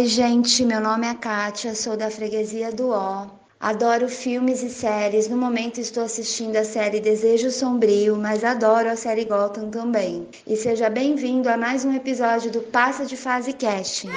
Oi, gente, meu nome é Kátia, sou da freguesia do Ó. Adoro filmes e séries. No momento estou assistindo a série Desejo Sombrio, mas adoro a série Gotham também. E seja bem-vindo a mais um episódio do Passa de Fase Casting.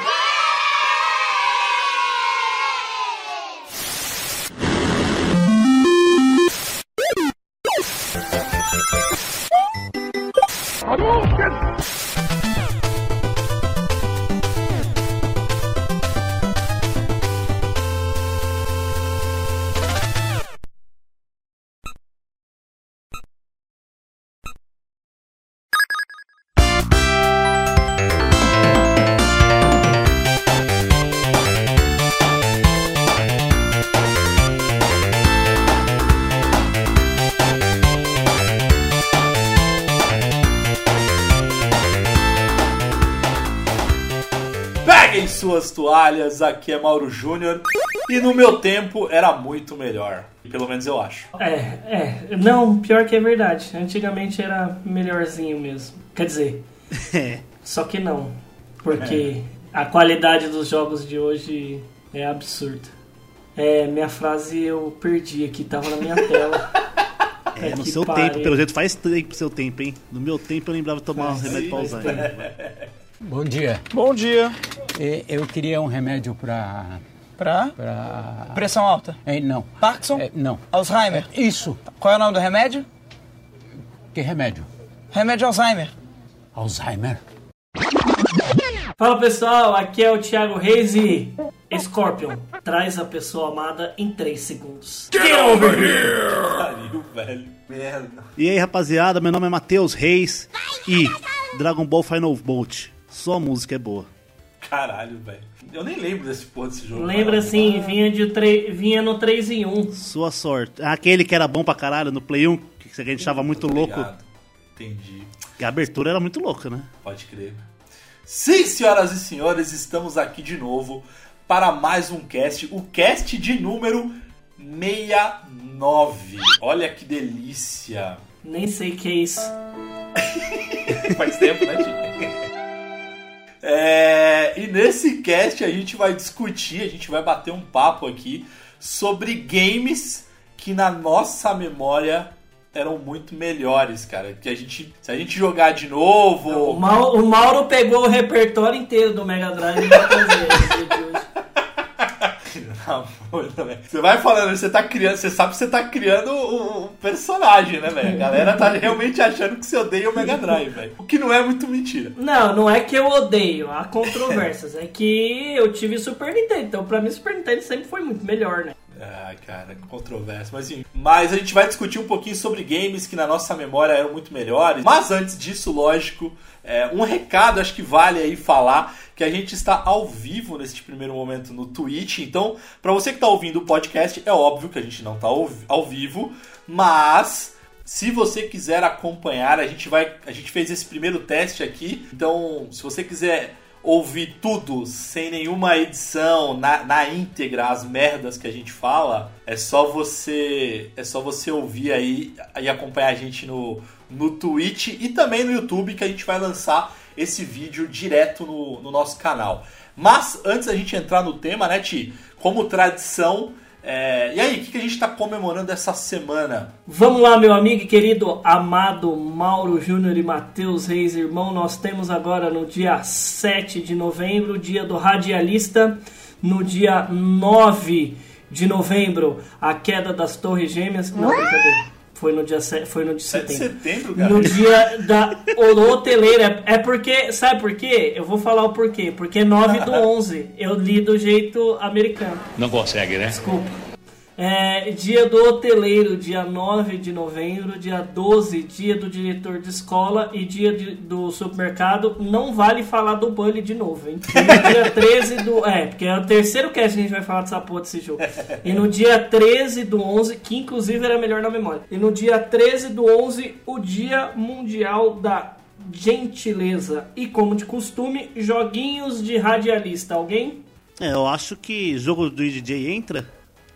Aqui é Mauro Júnior. E no meu tempo era muito melhor. Pelo menos eu acho. É, é. Não, pior que é verdade. Antigamente era melhorzinho mesmo. Quer dizer, É. só que não. Porque a qualidade dos jogos de hoje é absurda. É, minha frase eu perdi aqui, tava na minha tela. É, no que seu pariu. tempo, pelo jeito faz tempo seu tempo, hein? No meu tempo eu lembrava de tomar um remédio Alzheimer. Bom dia. Bom dia. E- Eu queria um remédio para. Pra? para. Pressão alta. É, não. Parkinson? É, não. Alzheimer? Isso. Qual é o nome do remédio? Que remédio? Remédio Alzheimer. Alzheimer. Fala pessoal, aqui é o Thiago Reis e Scorpion traz a pessoa amada em 3 segundos. Pariu, velho. Merda. E aí, rapaziada, meu nome é Matheus Reis e Dragon Ball Final Bolt. Só a música é boa. Caralho, velho. Eu nem lembro desse porra desse jogo. Lembra assim, vinha, de tre- vinha no 3 em 1. Sua sorte. Aquele que era bom pra caralho no Play 1, que a gente achava muito louco. Obrigado. Entendi. Que a abertura era muito louca, né? Pode crer. Sim, senhoras e senhores, estamos aqui de novo para mais um cast. O cast de número 69. Olha que delícia. Nem sei o que é isso. Faz tempo, né, Tio? É, e nesse cast a gente vai discutir, a gente vai bater um papo aqui sobre games que na nossa memória eram muito melhores, cara. Que a gente, se a gente jogar de novo, O, Mau- o Mauro pegou o repertório inteiro do Mega Drive e vai fazer velho? Você vai falando, você tá criando, você sabe que você tá criando o personagem, né, velho? A galera tá realmente achando que você odeia o Mega Drive, velho. O que não é muito mentira. Não, não é que eu odeio, há controvérsias. é que eu tive Super Nintendo, então pra mim Super Nintendo sempre foi muito melhor, né? Ah, cara, controvérsia, mas enfim. Mas a gente vai discutir um pouquinho sobre games que na nossa memória eram muito melhores. Mas antes disso, lógico, é, um recado acho que vale aí falar que a gente está ao vivo neste primeiro momento no Twitch. Então, para você que está ouvindo o podcast, é óbvio que a gente não está ao, vivo, mas se você quiser acompanhar, a gente vai, a gente fez esse primeiro teste aqui. Então, se você quiser ouvir tudo sem nenhuma edição na, na íntegra as merdas que a gente fala é só você é só você ouvir aí e acompanhar a gente no, no Twitch e também no YouTube que a gente vai lançar esse vídeo direto no, no nosso canal mas antes da gente entrar no tema né Ti como tradição é, e aí o que, que a gente está comemorando essa semana Vamos lá, meu amigo e querido amado Mauro Júnior e Matheus Reis, irmão. Nós temos agora no dia 7 de novembro, dia do radialista. No dia 9 de novembro, a queda das Torres Gêmeas. Não, brincadeira. Foi no dia, se- foi no dia 7 de setembro. cara No dia da hoteleira. É porque, sabe por quê? Eu vou falar o porquê. Porque 9 do 11. Eu li do jeito americano. Não consegue, né? Desculpa. É, dia do hoteleiro, dia 9 de novembro, dia 12, dia do diretor de escola e dia de- do supermercado. Não vale falar do Bully de novo, hein? E no dia 13 do. É, porque é o terceiro cast que a gente vai falar dessa porra desse jogo. E no dia 13 do 11, que inclusive era melhor na memória. E no dia 13 do 11, o Dia Mundial da Gentileza. E como de costume, joguinhos de radialista. Alguém? É, eu acho que jogo do DJ entra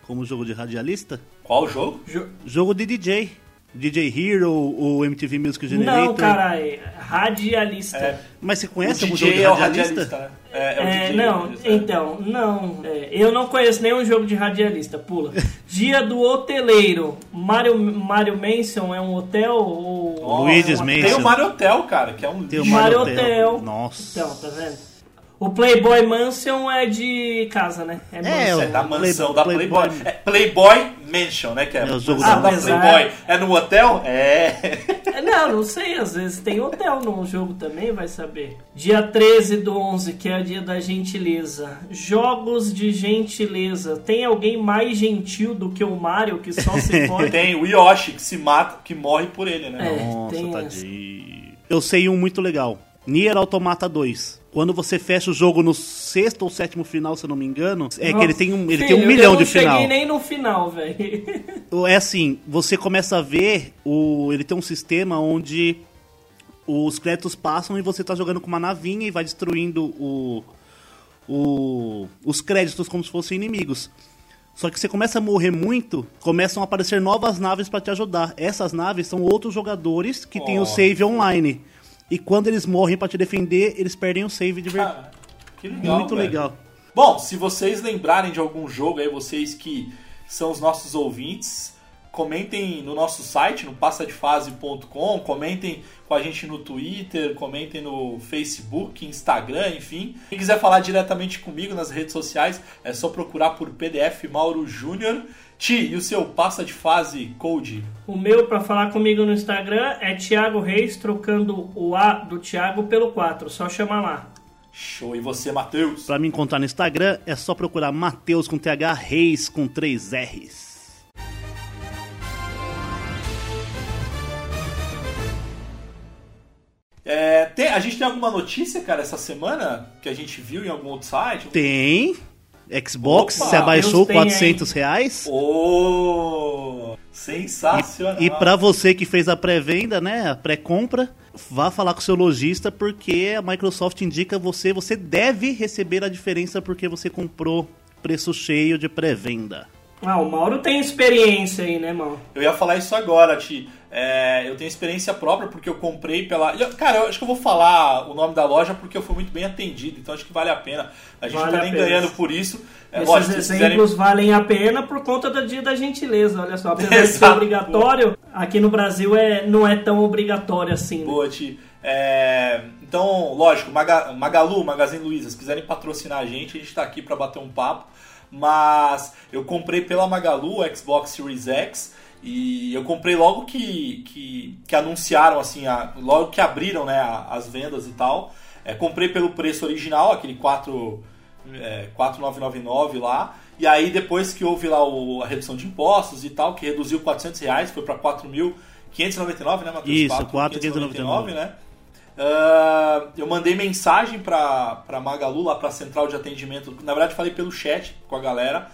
como jogo de radialista. qual jogo Jo- Jogo de DJ. DJ Hero, o MTV Music Generator. Não, caralho. Radialista. É, Mas você o conhece algum jogo de é o radialista? radialista, né? É, é o É, DJ. não, radialista, é. então, não. é, eu não conheço nenhum jogo de radialista, pula. Dia do hoteleiro. Mario, Mario Mansion é um hotel ou. Nossa, Luigi's Tem o Mario Hotel, cara, que é um Tem o. Mario Mario Hotel. Hotel. Nossa. Então, tá vendo? O Playboy Mansion é de casa, né? É, mansão. É da mansão, Play- da Playboy. Playboy. É Playboy Mansion, né? Que é, É o jogo da. Playboy. É no hotel? É. É, Não, não sei, às vezes tem hotel no jogo também, vai saber. Dia 13 do 11, que é o dia da gentileza. Jogos de gentileza. Tem alguém mais gentil do que o Mario que só se pode? Tem o Yoshi que se mata, que morre por ele, né? É. Nossa, tem tadinho. Eu sei um muito legal. Nier Automata 2. Quando você fecha o jogo no sexto ou sétimo final, se eu não me engano, é que ele tem um, ele tem um Filho, milhão eu de não final. cheguei nem no final, velho. É assim, você começa a ver, o, ele tem um sistema onde os créditos passam e você tá jogando com uma navinha e vai destruindo o, o, os créditos como se fossem inimigos. Só que você começa a morrer muito, começam a aparecer novas naves para te ajudar. Essas naves são outros jogadores que têm o Nossa. save online. E quando eles morrem para te defender, eles perdem o save de verdade. Cara, que legal. Muito velho. legal. Bom, se vocês lembrarem de algum jogo aí, vocês que são os nossos ouvintes, comentem no nosso site, no passadefase.com, comentem com a gente no Twitter, comentem no Facebook, Instagram, enfim. Quem quiser falar diretamente comigo nas redes sociais, é só procurar por PDF Mauro Júnior. Ti, e o seu passa de fase code? O meu, pra falar comigo no Instagram, é Thiago Reis, trocando o A do Thiago pelo 4. Só chamar lá. Show. E você, Matheus? Pra me encontrar no Instagram, é só procurar Mateus com TH Reis com 3 R's. É, tem- a gente tem alguma notícia, cara, essa semana que a gente viu em algum outro site? Tem. Xbox, Opa, você abaixou Deus tem, 400 reais. Oh, sensacional. E pra você que fez a pré-venda, né, a pré-compra, vá falar com o seu lojista porque a Microsoft indica você, você deve receber a diferença porque você comprou preço cheio de pré-venda. Ah, o Mauro tem experiência aí, né, Mauro? Eu ia falar isso agora, Ti. É, eu tenho experiência própria porque eu comprei pela. Cara, eu acho que eu vou falar o nome da loja porque eu fui muito bem atendido, então acho que vale a pena. A gente Vale não tá nem pena. ganhando por isso. É, Esses lógico, exemplos quiserem- valem a pena por conta do dia da gentileza, olha só. Apesar de ser Exato. obrigatório, aqui no Brasil é, não é tão obrigatório assim. né? Boa, Ti. É, então, lógico, Maga- Magalu, Magazine Luiza, se quiserem patrocinar a gente, a gente tá aqui para bater um papo. Mas eu comprei pela Magalu o Xbox Series X e eu comprei logo que, que, que anunciaram, assim, a- logo que abriram né, as vendas e tal. É, comprei pelo preço original, aquele 4, é, 4,999 lá. E aí depois que houve lá o- a redução de impostos e tal, que reduziu 400 reais, foi para 4.599, né, Matheus? Isso, 4.599, né? Ah, eu mandei mensagem pra, pra Magalu, lá pra central de atendimento. Na verdade, falei pelo chat com a galera.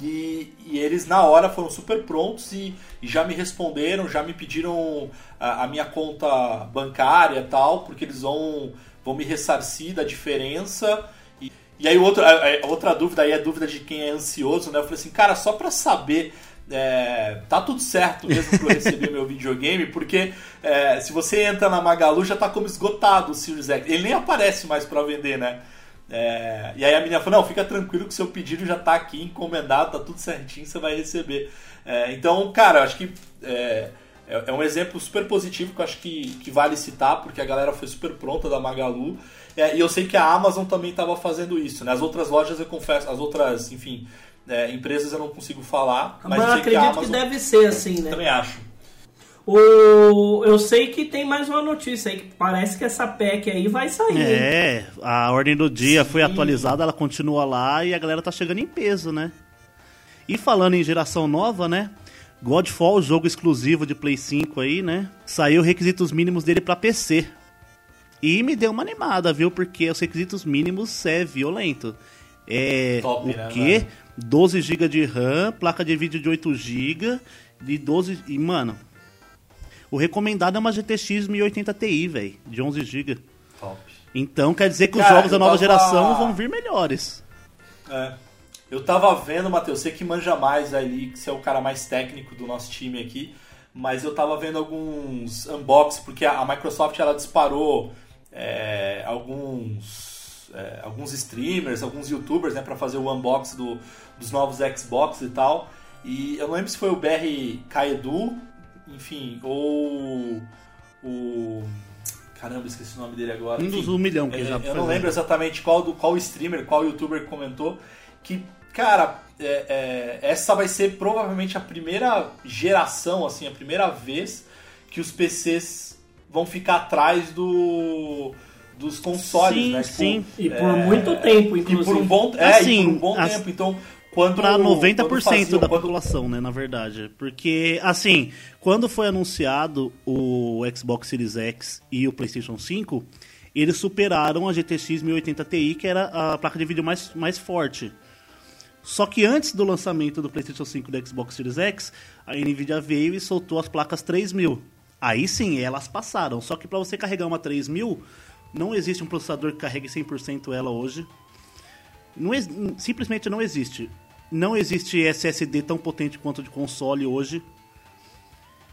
E, e eles, na hora, foram super prontos e, e já me responderam, já me pediram a, a minha conta bancária tal, porque eles vão, vão me ressarcir da diferença. E, e aí, outra, a- a outra dúvida aí é a dúvida de quem é ansioso, né? Eu falei assim, cara, só pra saber é, tá tudo certo mesmo pra eu receber meu videogame, porque é, se você entra na Magalu já tá como esgotado o Series X. Ele nem aparece mais pra vender, né? É, e aí a menina falou, não, fica tranquilo que seu pedido já tá aqui encomendado, tá tudo certinho, você vai receber. É, então, cara, acho que é, é é um exemplo super positivo que eu acho que, que vale citar, porque a galera foi super pronta da Magalu. É, e eu sei que a Amazon também estava fazendo isso, né? As outras lojas eu confesso, as outras, enfim, é, empresas eu não consigo falar, mas, Mas, eu sei que a acredito que, Amazon deve ser assim, né? também acho. O, eu sei que tem mais uma notícia aí, que parece que essa PEC aí vai sair. hein? É, a ordem do dia foi atualizada, ela continua lá e a galera tá chegando em peso, né? E falando em geração nova, né? Godfall, jogo exclusivo de Play 5 aí, né? Saiu requisitos mínimos dele pra PC. E me deu uma animada, viu? Porque os requisitos mínimos é violento. É Top, o né, quê? velho? 12 GB de RAM, placa de vídeo de 8 GB, de 12 e mano, o recomendado é uma GTX 1080 Ti, velho, de 11 GB. Top. Então quer dizer que os Cara, jogos da nova tava- geração vão vir melhores. É. Eu tava vendo, Matheus, você que manja mais ali, que você é o cara mais técnico do nosso time aqui, mas eu tava vendo alguns unboxing, porque a, a Microsoft ela disparou é, alguns, é, alguns streamers, alguns youtubers, né, para fazer o unboxing do, dos novos Xbox e tal. E eu não lembro se foi o BR Kaedu, enfim, ou o. Caramba, esqueci o nome dele agora. Um dos um milhão que é, já Eu não né? lembro exatamente qual, do, qual streamer, qual youtuber comentou. Que, cara, é, é, essa vai ser provavelmente a primeira geração, assim, a primeira vez que os PCs vão ficar atrás do dos consoles, Sim, né? sim. E por muito tempo, E inclusive. por um bom, é, Assim, e por um bom as- tempo. Então, quando Pra 90% quando faziam- da quando- população, né, na verdade. Porque, assim, quando foi anunciado o Xbox Series X e o PlayStation 5, eles superaram a GTX 1080 Ti, que era a placa de vídeo mais, mais forte. Só que antes do lançamento do PlayStation 5 e do Xbox Series X, a Nvidia veio e soltou as placas 3000. Aí sim, elas passaram. Só que para você carregar uma 3000, não existe um processador que carregue 100% ela hoje. Não simplesmente não existe. Não existe SSD tão potente quanto de console hoje.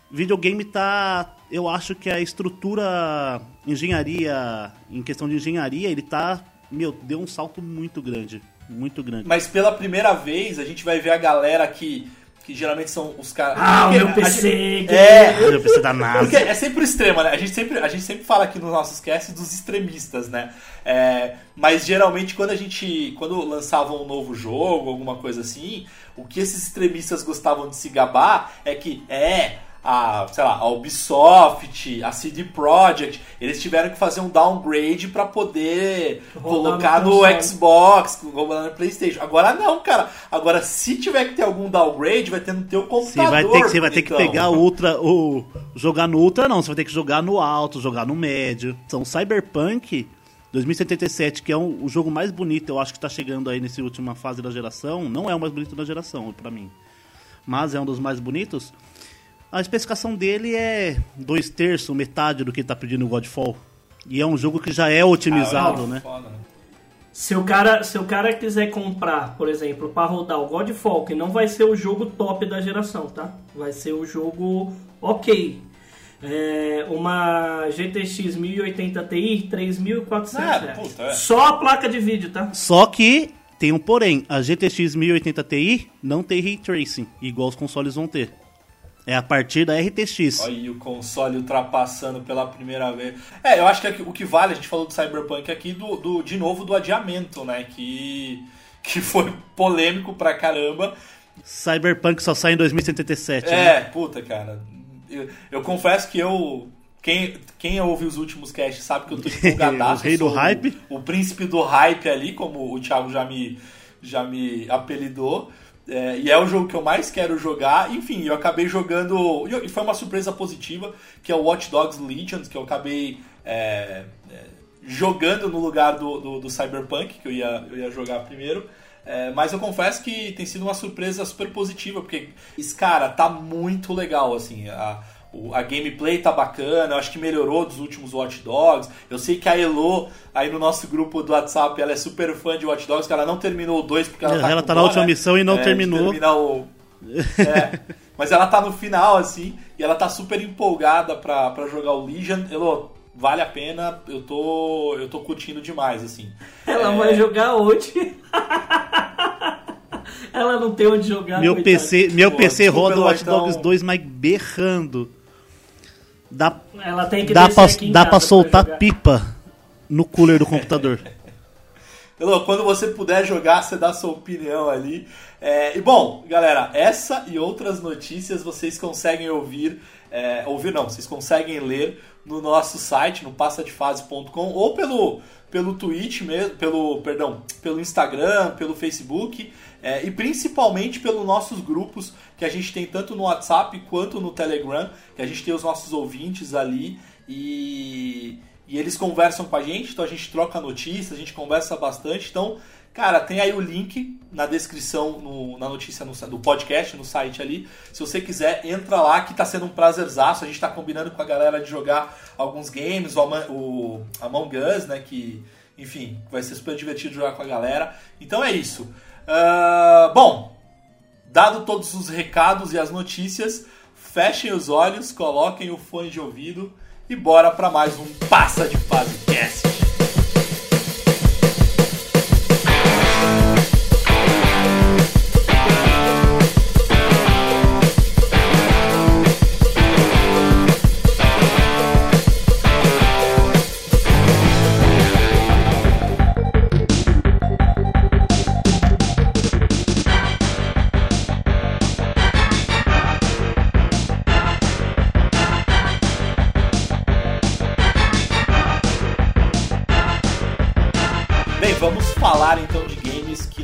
Videogame tá. Eu acho que a estrutura, engenharia, em questão de engenharia, ele tá. Meu, deu um salto muito grande. Muito grande. Mas pela primeira vez a gente vai ver a galera que, que geralmente são os caras. Ah, o Porque meu a PC, gente- que- É, Eu PC da NASA. Porque é sempre o extremo, né? A gente sempre, a gente sempre fala aqui nos nossos casts dos extremistas, né? É, mas geralmente quando a gente. Quando lançavam um novo jogo, alguma coisa assim, o que esses extremistas gostavam de se gabar é que é. A, sei lá, a Ubisoft, a CD Projekt, eles tiveram que fazer um downgrade pra poder colocar no console. Xbox, rodar no PlayStation. Agora não, cara. Agora se tiver que ter algum downgrade, vai ter no teu Você computador. vai ter que, você vai ter que pegar o ultra, o jogar no ultra não, você vai ter que jogar no alto, jogar no médio. Então, Cyberpunk 2077, que é um- o jogo mais bonito, eu acho que tá chegando aí nessa última fase da geração, não é o mais bonito da geração pra mim, mas é um dos mais bonitos. A especificação dele é dois terços, metade do que tá pedindo o Godfall. E é um jogo que já é otimizado, Ah, né? foda, né? Se o, cara, se o cara quiser comprar, por exemplo, pra rodar o Godfall, que não vai ser o jogo top da geração, tá? Vai ser o jogo ok. É, uma GTX 1080 Ti, 3.400 Ah, reais. é. Só a placa de vídeo, tá? Só que tem um porém, a GTX 1080 Ti não tem Ray Tracing, igual os consoles vão ter. É a partir da RTX. Olha aí o console ultrapassando pela primeira vez. É, eu acho que o que vale, a gente falou do Cyberpunk aqui, do, do- de novo do adiamento, né? Que, que foi polêmico pra caramba. Cyberpunk só sai em 2077. É, né? puta, cara. Eu, eu confesso que eu. Quem, quem ouve os últimos casts sabe que eu tô empolgadaço. O rei do hype. O, príncipe do hype ali, como o Thiago já me, já me apelidou. É, e é o jogo que eu mais quero jogar. Enfim, eu acabei jogando. E foi uma surpresa positiva, que é o Watch Dogs Legion, que eu acabei é, é, jogando no lugar do, do, do Cyberpunk, que eu ia, eu ia jogar primeiro. É, mas eu confesso que tem sido uma surpresa super positiva, porque cara tá muito legal, assim. A, a gameplay tá bacana, eu acho que melhorou dos últimos Watch Dogs. Eu sei que a Elo, aí no nosso grupo do WhatsApp, ela é super fã de Watch Dogs, que ela não terminou o 2 porque ela tá Ela tá na última né? missão e não É, terminou. o- É, mas ela tá no final, assim, e ela tá super empolgada pra, pra jogar o Legion. Elo, vale a pena, eu tô, eu tô curtindo demais, assim. Ela É, vai jogar hoje. Ela não tem onde jogar. Meu coitada. PC, meu Pô, PC roda o Watch Dogs então- 2, mas berrando. Dá, Ela tem que dá pra, aqui em dá casa pra soltar jogar. pipa no cooler do computador. Elô, quando você puder jogar, você dá sua opinião ali. É, e bom, galera, essa e outras notícias vocês conseguem ouvir, é, ouvir não, vocês conseguem ler no nosso site, no passadefase.com ou pelo pelo Twitch mesmo, pelo, perdão, pelo Instagram, pelo Facebook é, e principalmente pelos nossos grupos que a gente tem tanto no WhatsApp quanto no Telegram, que a gente tem os nossos ouvintes ali e e eles conversam com a gente, então a gente troca notícias, a gente conversa bastante. Então, cara, tem aí o link na descrição, no- na notícia no, do podcast, no site ali. Se você quiser, entra lá que tá sendo um prazerzaço. A gente tá combinando com a galera de jogar alguns games, o, o Among Us, né? Que, enfim, vai ser super divertido jogar com a galera. Então é isso. Ah, bom, dado todos os recados e as notícias, fechem os olhos, coloquem o fone de ouvido e bora para mais um Passa de Fase Cast.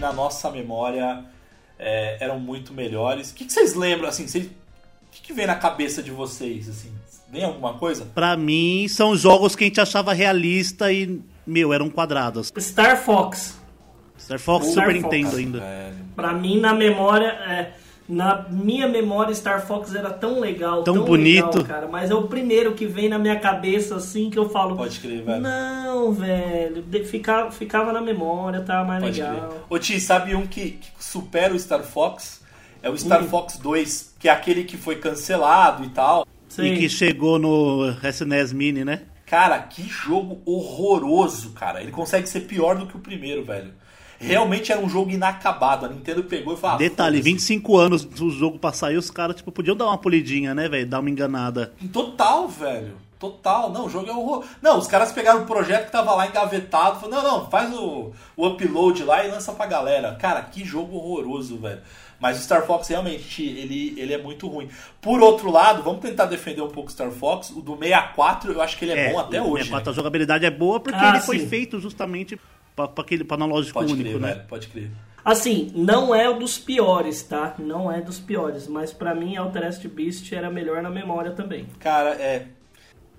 Na nossa memória é, eram muito melhores. O que, que vocês lembram, assim, vocês- o que, que vem na cabeça de vocês, assim? Vem alguma coisa? Pra mim, são jogos que a gente achava realista e, meu, eram quadrados. Star Fox. Star Fox, Star Super Fox. Nintendo ainda. Velho. Pra mim, na memória, é, na minha memória, Star Fox era tão legal, Tão tão, bonito. legal, cara. Mas é o primeiro que vem na minha cabeça, assim, que eu falo. Pode crer, velho. Não, velho. Ficava, ficava na memória, tava mais Pode legal. crer. Ô Ti, sabe um que, que supera o Star Fox? É o Star Hum. Fox 2, que é aquele que foi cancelado e tal. Sei. E que chegou no SNES Mini, né? Cara, que jogo horroroso, cara. Ele consegue ser pior do que o primeiro, velho. Realmente era um jogo inacabado. A Nintendo pegou e falou: ah, Detalhe, foda-se. 25 anos do jogo pra sair, os caras, tipo, podiam dar uma polidinha, né, velho? Dar uma enganada. Total, velho. Total. Não, o jogo é horror. Não, os caras pegaram o projeto que tava lá engavetado. Falaram, não, não, faz o, o upload lá e lança pra galera. Cara, que jogo horroroso, velho. Mas o Star Fox realmente, ele, ele é muito ruim. Por outro lado, vamos tentar defender um pouco o Star Fox. O do 64, eu acho que ele é, bom até o hoje. 64, né? A jogabilidade é boa porque Ah, ele foi sim. feito justamente pra, pra, aquele, pra analógico Pode único, crer, né? velho. Pode crer. Assim, não é o dos piores, tá? Não é dos piores. Mas pra mim, Altered Beast era melhor na memória também. Cara, é.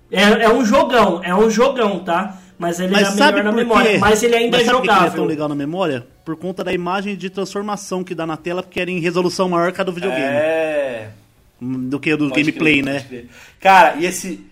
É, é um jogão, é um jogão, tá? Mas ele Mas era sabe melhor na memória. quê? Mas ele ainda Mas é ele é jogável. tão legal na memória? Por conta da imagem de transformação que dá na tela, porque era em resolução maior que a do videogame. É. Do que a do Pode gameplay, crer, né? crer. Cara, e esse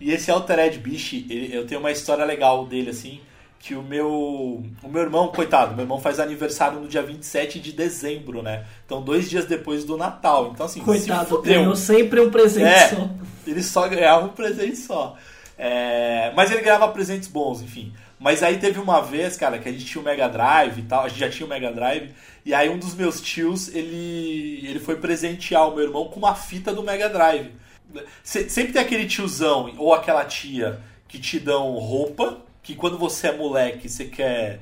e esse Altered Beast, ele- eu tenho uma história legal dele assim, que o meu o meu irmão, coitado, meu irmão faz aniversário no dia 27 de dezembro, né? Então, dois dias depois do Natal. Então assim, Coitado, ganhou sempre um presente É, só. ele só ganhava um presente só. É, mas ele ganhava presentes bons, enfim. Mas aí teve uma vez, cara, que a gente tinha o Mega Drive e tal, a gente já tinha o Mega Drive, e aí um dos meus tios, ele, ele foi presentear o meu irmão com uma fita do Mega Drive. Se- sempre tem aquele tiozão ou aquela tia que te dão roupa, que quando você é moleque, você quer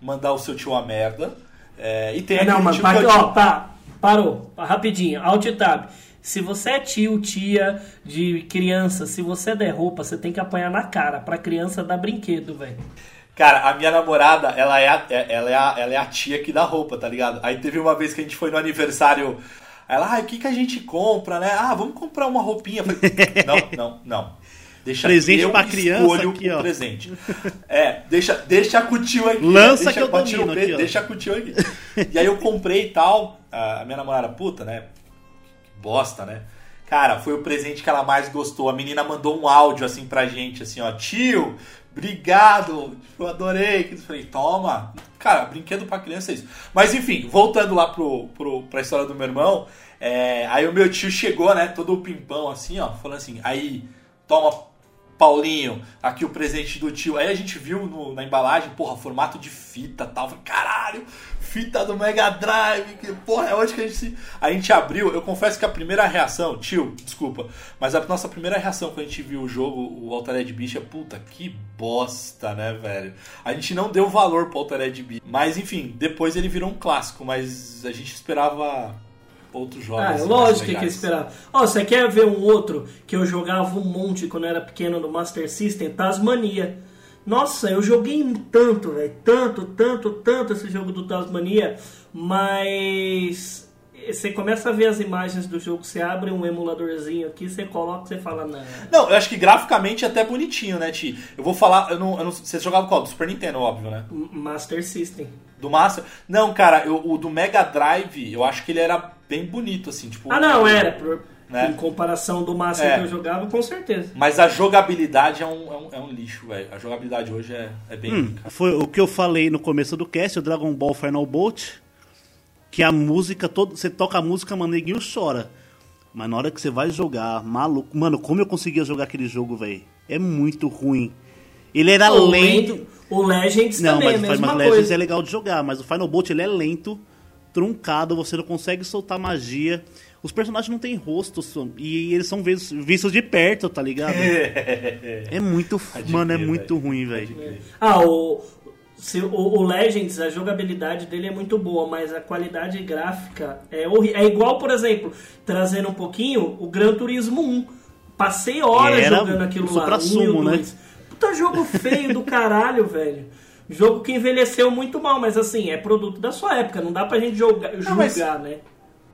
mandar o seu tio a merda. É, e tem aquele Não, mano, tio pa- que é o ó, pá, parou, rapidinho, alt tab. Se você é tio, tia de criança, se você der roupa, você tem que apanhar na cara pra criança dar brinquedo, velho. Cara, a minha namorada, ela é, a, é- ela, é a, ela é a tia que dá roupa, tá ligado? Aí teve uma vez que a gente foi no aniversário. Ela, ah, o que, que a gente compra, né? Ah, vamos comprar uma roupinha. Falei, não, não, não. Deixa Presente eu pra criança aqui, o ó. presente. É, deixa, deixa o tio aqui. Lança deixa, que eu domino aqui, ó. Deixa o tio aqui. E aí eu comprei e tal. A minha namorada, puta, né? Que bosta, né? Cara, foi o presente que ela mais gostou. A menina mandou um áudio assim pra gente, assim, ó, tio, obrigado, eu adorei. Eu falei, toma. Cara, brinquedo pra criança é isso. Mas enfim, voltando lá pro, pro, pra história do meu irmão, é, aí o meu tio chegou, né, todo pimpão assim, ó, falando assim, aí, toma, Paulinho, aqui o presente do tio. Aí a gente viu no- na embalagem, porra, formato de fita tal. Falei, caralho, fita do Mega Drive, que porra, é onde que a gente se. A gente abriu, eu confesso que a primeira reação, tio, desculpa, mas a nossa primeira reação quando a gente viu o jogo, o Altered Beast, é puta, que bosta, né, velho? A gente não deu valor pro Altered Beast. Mas enfim, depois ele virou um clássico, mas a gente esperava outros jogos. Ah, mais lógico que eu legais. esperava. Ó, você quer ver um outro que eu jogava um monte quando eu era pequeno no Master System? Tasmania. Nossa, eu joguei tanto, velho. Tanto, tanto, tanto esse jogo do Tasmania. Mas. Você começa a ver as imagens do jogo, você abre um emuladorzinho aqui, você coloca você fala, não. Não, eu acho que graficamente é até bonitinho, né, Ti? Eu vou falar, eu não, eu não, você jogava qual? Do Super Nintendo, óbvio, né? Master System. Do Master? Não, cara, eu- o do Mega Drive, eu acho que ele era bem bonito, assim, tipo... Ah, não, era. Por, Né? Em comparação do Master É. que eu jogava, com certeza. Mas a jogabilidade é um, é um, é um lixo, velho. A jogabilidade hoje é, é bem... Hum, foi o que eu falei no começo do cast, o Dragon Ball Final Bolt, que a música, todo, você toca a música, mano, neguinho chora. Mas na hora que você vai jogar, maluco. Mano, como eu conseguia jogar aquele jogo, velho? É muito ruim. Ele era o lento. Len- O Legends Não, também é a mas, mesma mas Legends coisa. é legal de jogar, mas o Final Bolt ele é lento, truncado, você não consegue soltar magia. Os personagens não têm rosto e eles são vis- vistos de perto, tá ligado? é muito, mano, é muito ruim, velho. Ah, o, se, o, o Legends, a jogabilidade dele é muito boa, mas a qualidade gráfica é horrível. É igual, por exemplo, trazendo um pouquinho, o Gran Turismo 1. Passei horas Era jogando aquilo lá. suprassumo, um e o né? dois. Puta jogo feio do caralho, velho. Jogo que envelheceu muito mal, mas assim, é produto da sua época. Não dá pra gente jogar, julgar, mas- né?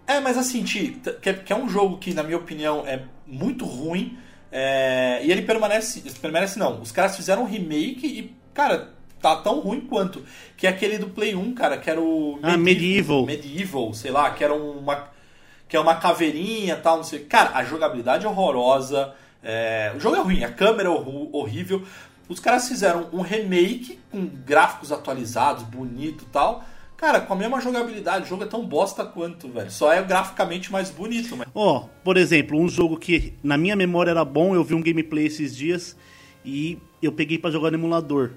É, mas assim, Ti, que é, que é um jogo que, na minha opinião, é muito ruim. é, e ele permanece. Permanece não. Os caras fizeram um remake e, cara, tá tão ruim quanto. Que é aquele do Play 1, cara, que era o. Ah, Medieval. Medieval, sei lá, que era uma. Que é uma caveirinha e tal, não sei. Cara, a jogabilidade é horrorosa. é, o jogo é ruim, a câmera é horrível. Os caras fizeram um remake com gráficos atualizados, bonito e tal. Cara, com a mesma jogabilidade, o jogo é tão bosta quanto, velho. Só é graficamente mais bonito, mas. Ó, por exemplo, um jogo que na minha memória era bom, eu vi um gameplay esses dias e eu peguei pra jogar no emulador.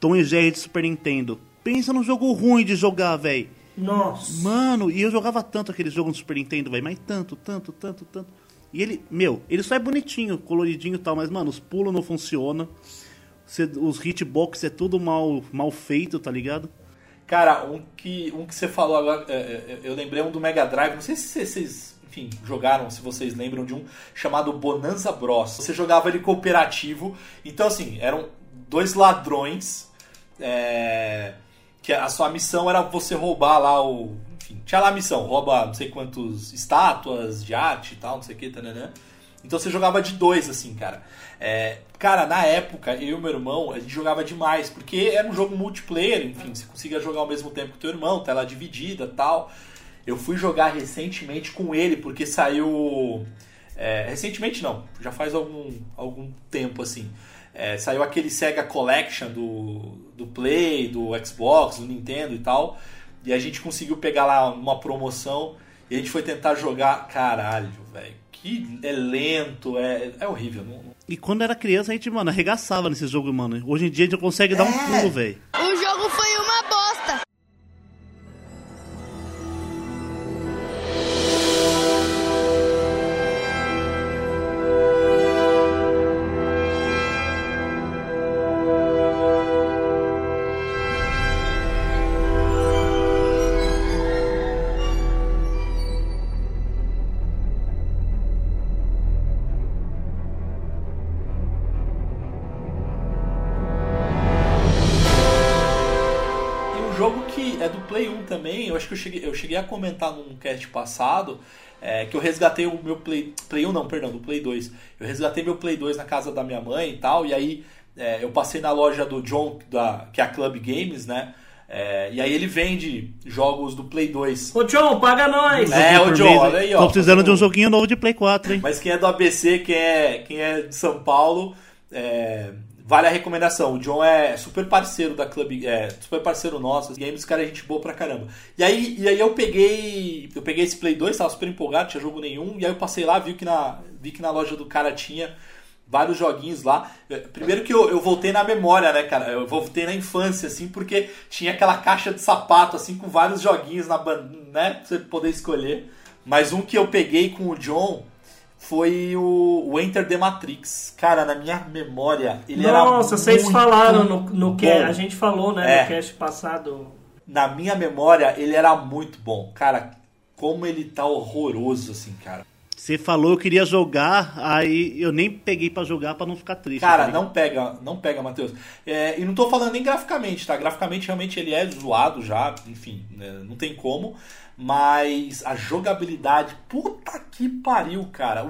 Tom e Jerry de Super Nintendo. Pensa num jogo ruim de jogar, velho. Nossa. Mano, e eu jogava tanto aquele jogo no Super Nintendo, velho, mas tanto, tanto, tanto, tanto. E ele, meu, ele só é bonitinho, coloridinho e tal, mas, mano, os pulos não funcionam. Os hitbox é tudo mal, mal feito, tá ligado? Cara, um que, um que você falou agora, é, é, eu lembrei um do Mega Drive, não sei se vocês, enfim, jogaram, se vocês lembram de um chamado Bonanza Bros. Você jogava ele cooperativo, então assim, eram dois ladrões, é, que a sua missão era você roubar lá o... Enfim, tinha lá a missão, rouba não sei quantos estátuas de arte e tal, não sei o que, tananã. Então você jogava de dois, assim, cara. É, cara, na época, eu e meu irmão, a gente jogava demais, porque era um jogo multiplayer, enfim, você conseguia jogar ao mesmo tempo que teu irmão, tela dividida tal. Eu fui jogar recentemente com ele, porque saiu. é, recentemente não, já faz algum, algum tempo assim. É, saiu aquele Sega Collection do, do Play, do Xbox, do Nintendo e tal. E a gente conseguiu pegar lá uma promoção e a gente foi tentar jogar. Caralho, velho. Que é lento, é, é horrível. Não, E quando era criança, a gente, mano, arregaçava nesse jogo, mano. Hoje em dia a gente consegue dar um pulo, velho. O jogo foi uma eu cheguei, eu cheguei a comentar num cast passado, é, que eu resgatei o meu Play, Play 1 não, perdão, do Play 2. Eu resgatei meu Play 2 na casa da minha mãe e tal, e aí é, eu passei na loja do John, da, que é a Club Games, né? É, e aí ele vende jogos do Play 2. Ô, John, paga nós! É, ô Por John, olha aí, ó. Tô precisando de um joguinho novo de Play 4, hein? Mas quem é do ABC, quem é, quem é de São Paulo, é, vale a recomendação. O John é super parceiro da Club, é, super parceiro nosso, os games, cara, é gente boa pra caramba. E aí, e aí eu peguei, eu peguei esse Play 2, tava super empolgado, tinha jogo nenhum, e aí eu passei lá, vi que na, vi que na loja do cara tinha vários joguinhos lá. É, Primeiro que eu, eu voltei na memória, né, cara? Eu voltei na infância, assim, porque tinha aquela caixa de sapato, assim, com vários joguinhos na né? Pra você poder escolher. Mas um que eu peguei com o John foi o, o Enter the Matrix. Cara, na minha memória, ele era Nossa, vocês falaram no, no que a gente falou, né, É. no cast passado. Na minha memória, ele era muito bom. Cara, como ele tá horroroso, assim, cara. Você falou eu queria jogar, aí eu nem peguei pra jogar pra não ficar triste. Cara, tá ligado? não pega, não pega, Matheus. É, e não tô falando nem graficamente, tá? Graficamente, realmente, ele é zoado já, enfim, né, não tem como. Mas a jogabilidade, puta que pariu, cara.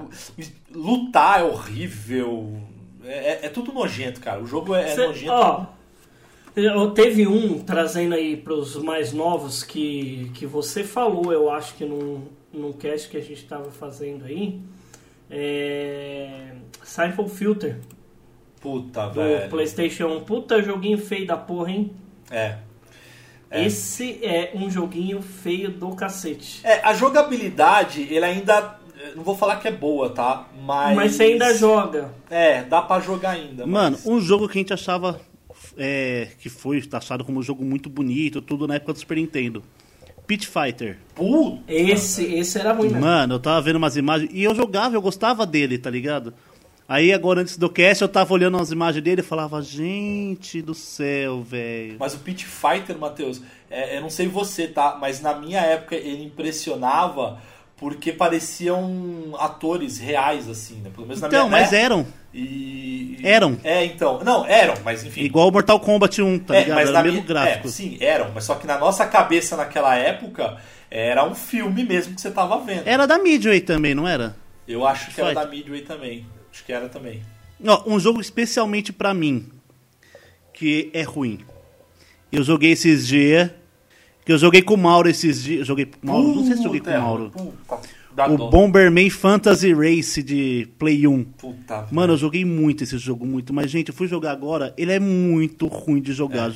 Lutar é horrível. É, é- é tudo nojento, cara. O jogo é, é Cê- nojento. ó, eu- teve um trazendo aí pros mais novos que, que você falou, eu acho que num, num cast que a gente tava fazendo aí. É. Cypher Filter Puta, do velho. PlayStation 1. Puta joguinho feio da porra, hein? É. É. Esse é um joguinho feio do cacete. É, a jogabilidade, ele ainda. não vou falar que é boa, tá? Mas. Mas você ainda joga. É, dá pra jogar ainda. Mano, mas- um jogo que a gente achava é, que foi taxado como um jogo muito bonito, tudo na época do Super Nintendo. Pit Fighter. Puta, Esse, esse era ruim mesmo. Mano, eu tava vendo umas imagens e eu jogava, eu gostava dele, tá ligado? Aí agora antes do cast eu tava olhando as imagens dele e falava, gente do céu, velho. Mas o Pit Fighter, Matheus, é, eu não sei você, tá? Mas na minha época ele impressionava porque pareciam atores reais, assim, né? Pelo menos na Então, minha mas é, eram. E... Eram. É, então. Não, eram, mas enfim. Igual o Mortal Kombat 1, tá É, ligado? mas Era mesmo minha- gráfico. é, sim, eram. Mas só que na nossa cabeça naquela época era um filme mesmo que você tava vendo. Era da Midway também, não era? Eu acho que era Fighter. da Midway também. Acho que era também. Ó, um jogo especialmente pra mim, que é ruim. Eu joguei esses dias, que eu joguei com o Mauro esses dias. Joguei com o Mauro, não sei se joguei com o Puta, Mauro. Puta, O dó. Bomberman Fantasy Race de Play 1. Puta, Mano, eu joguei muito esse jogo, muito. Mas, gente, eu fui jogar agora, ele é muito ruim de jogar.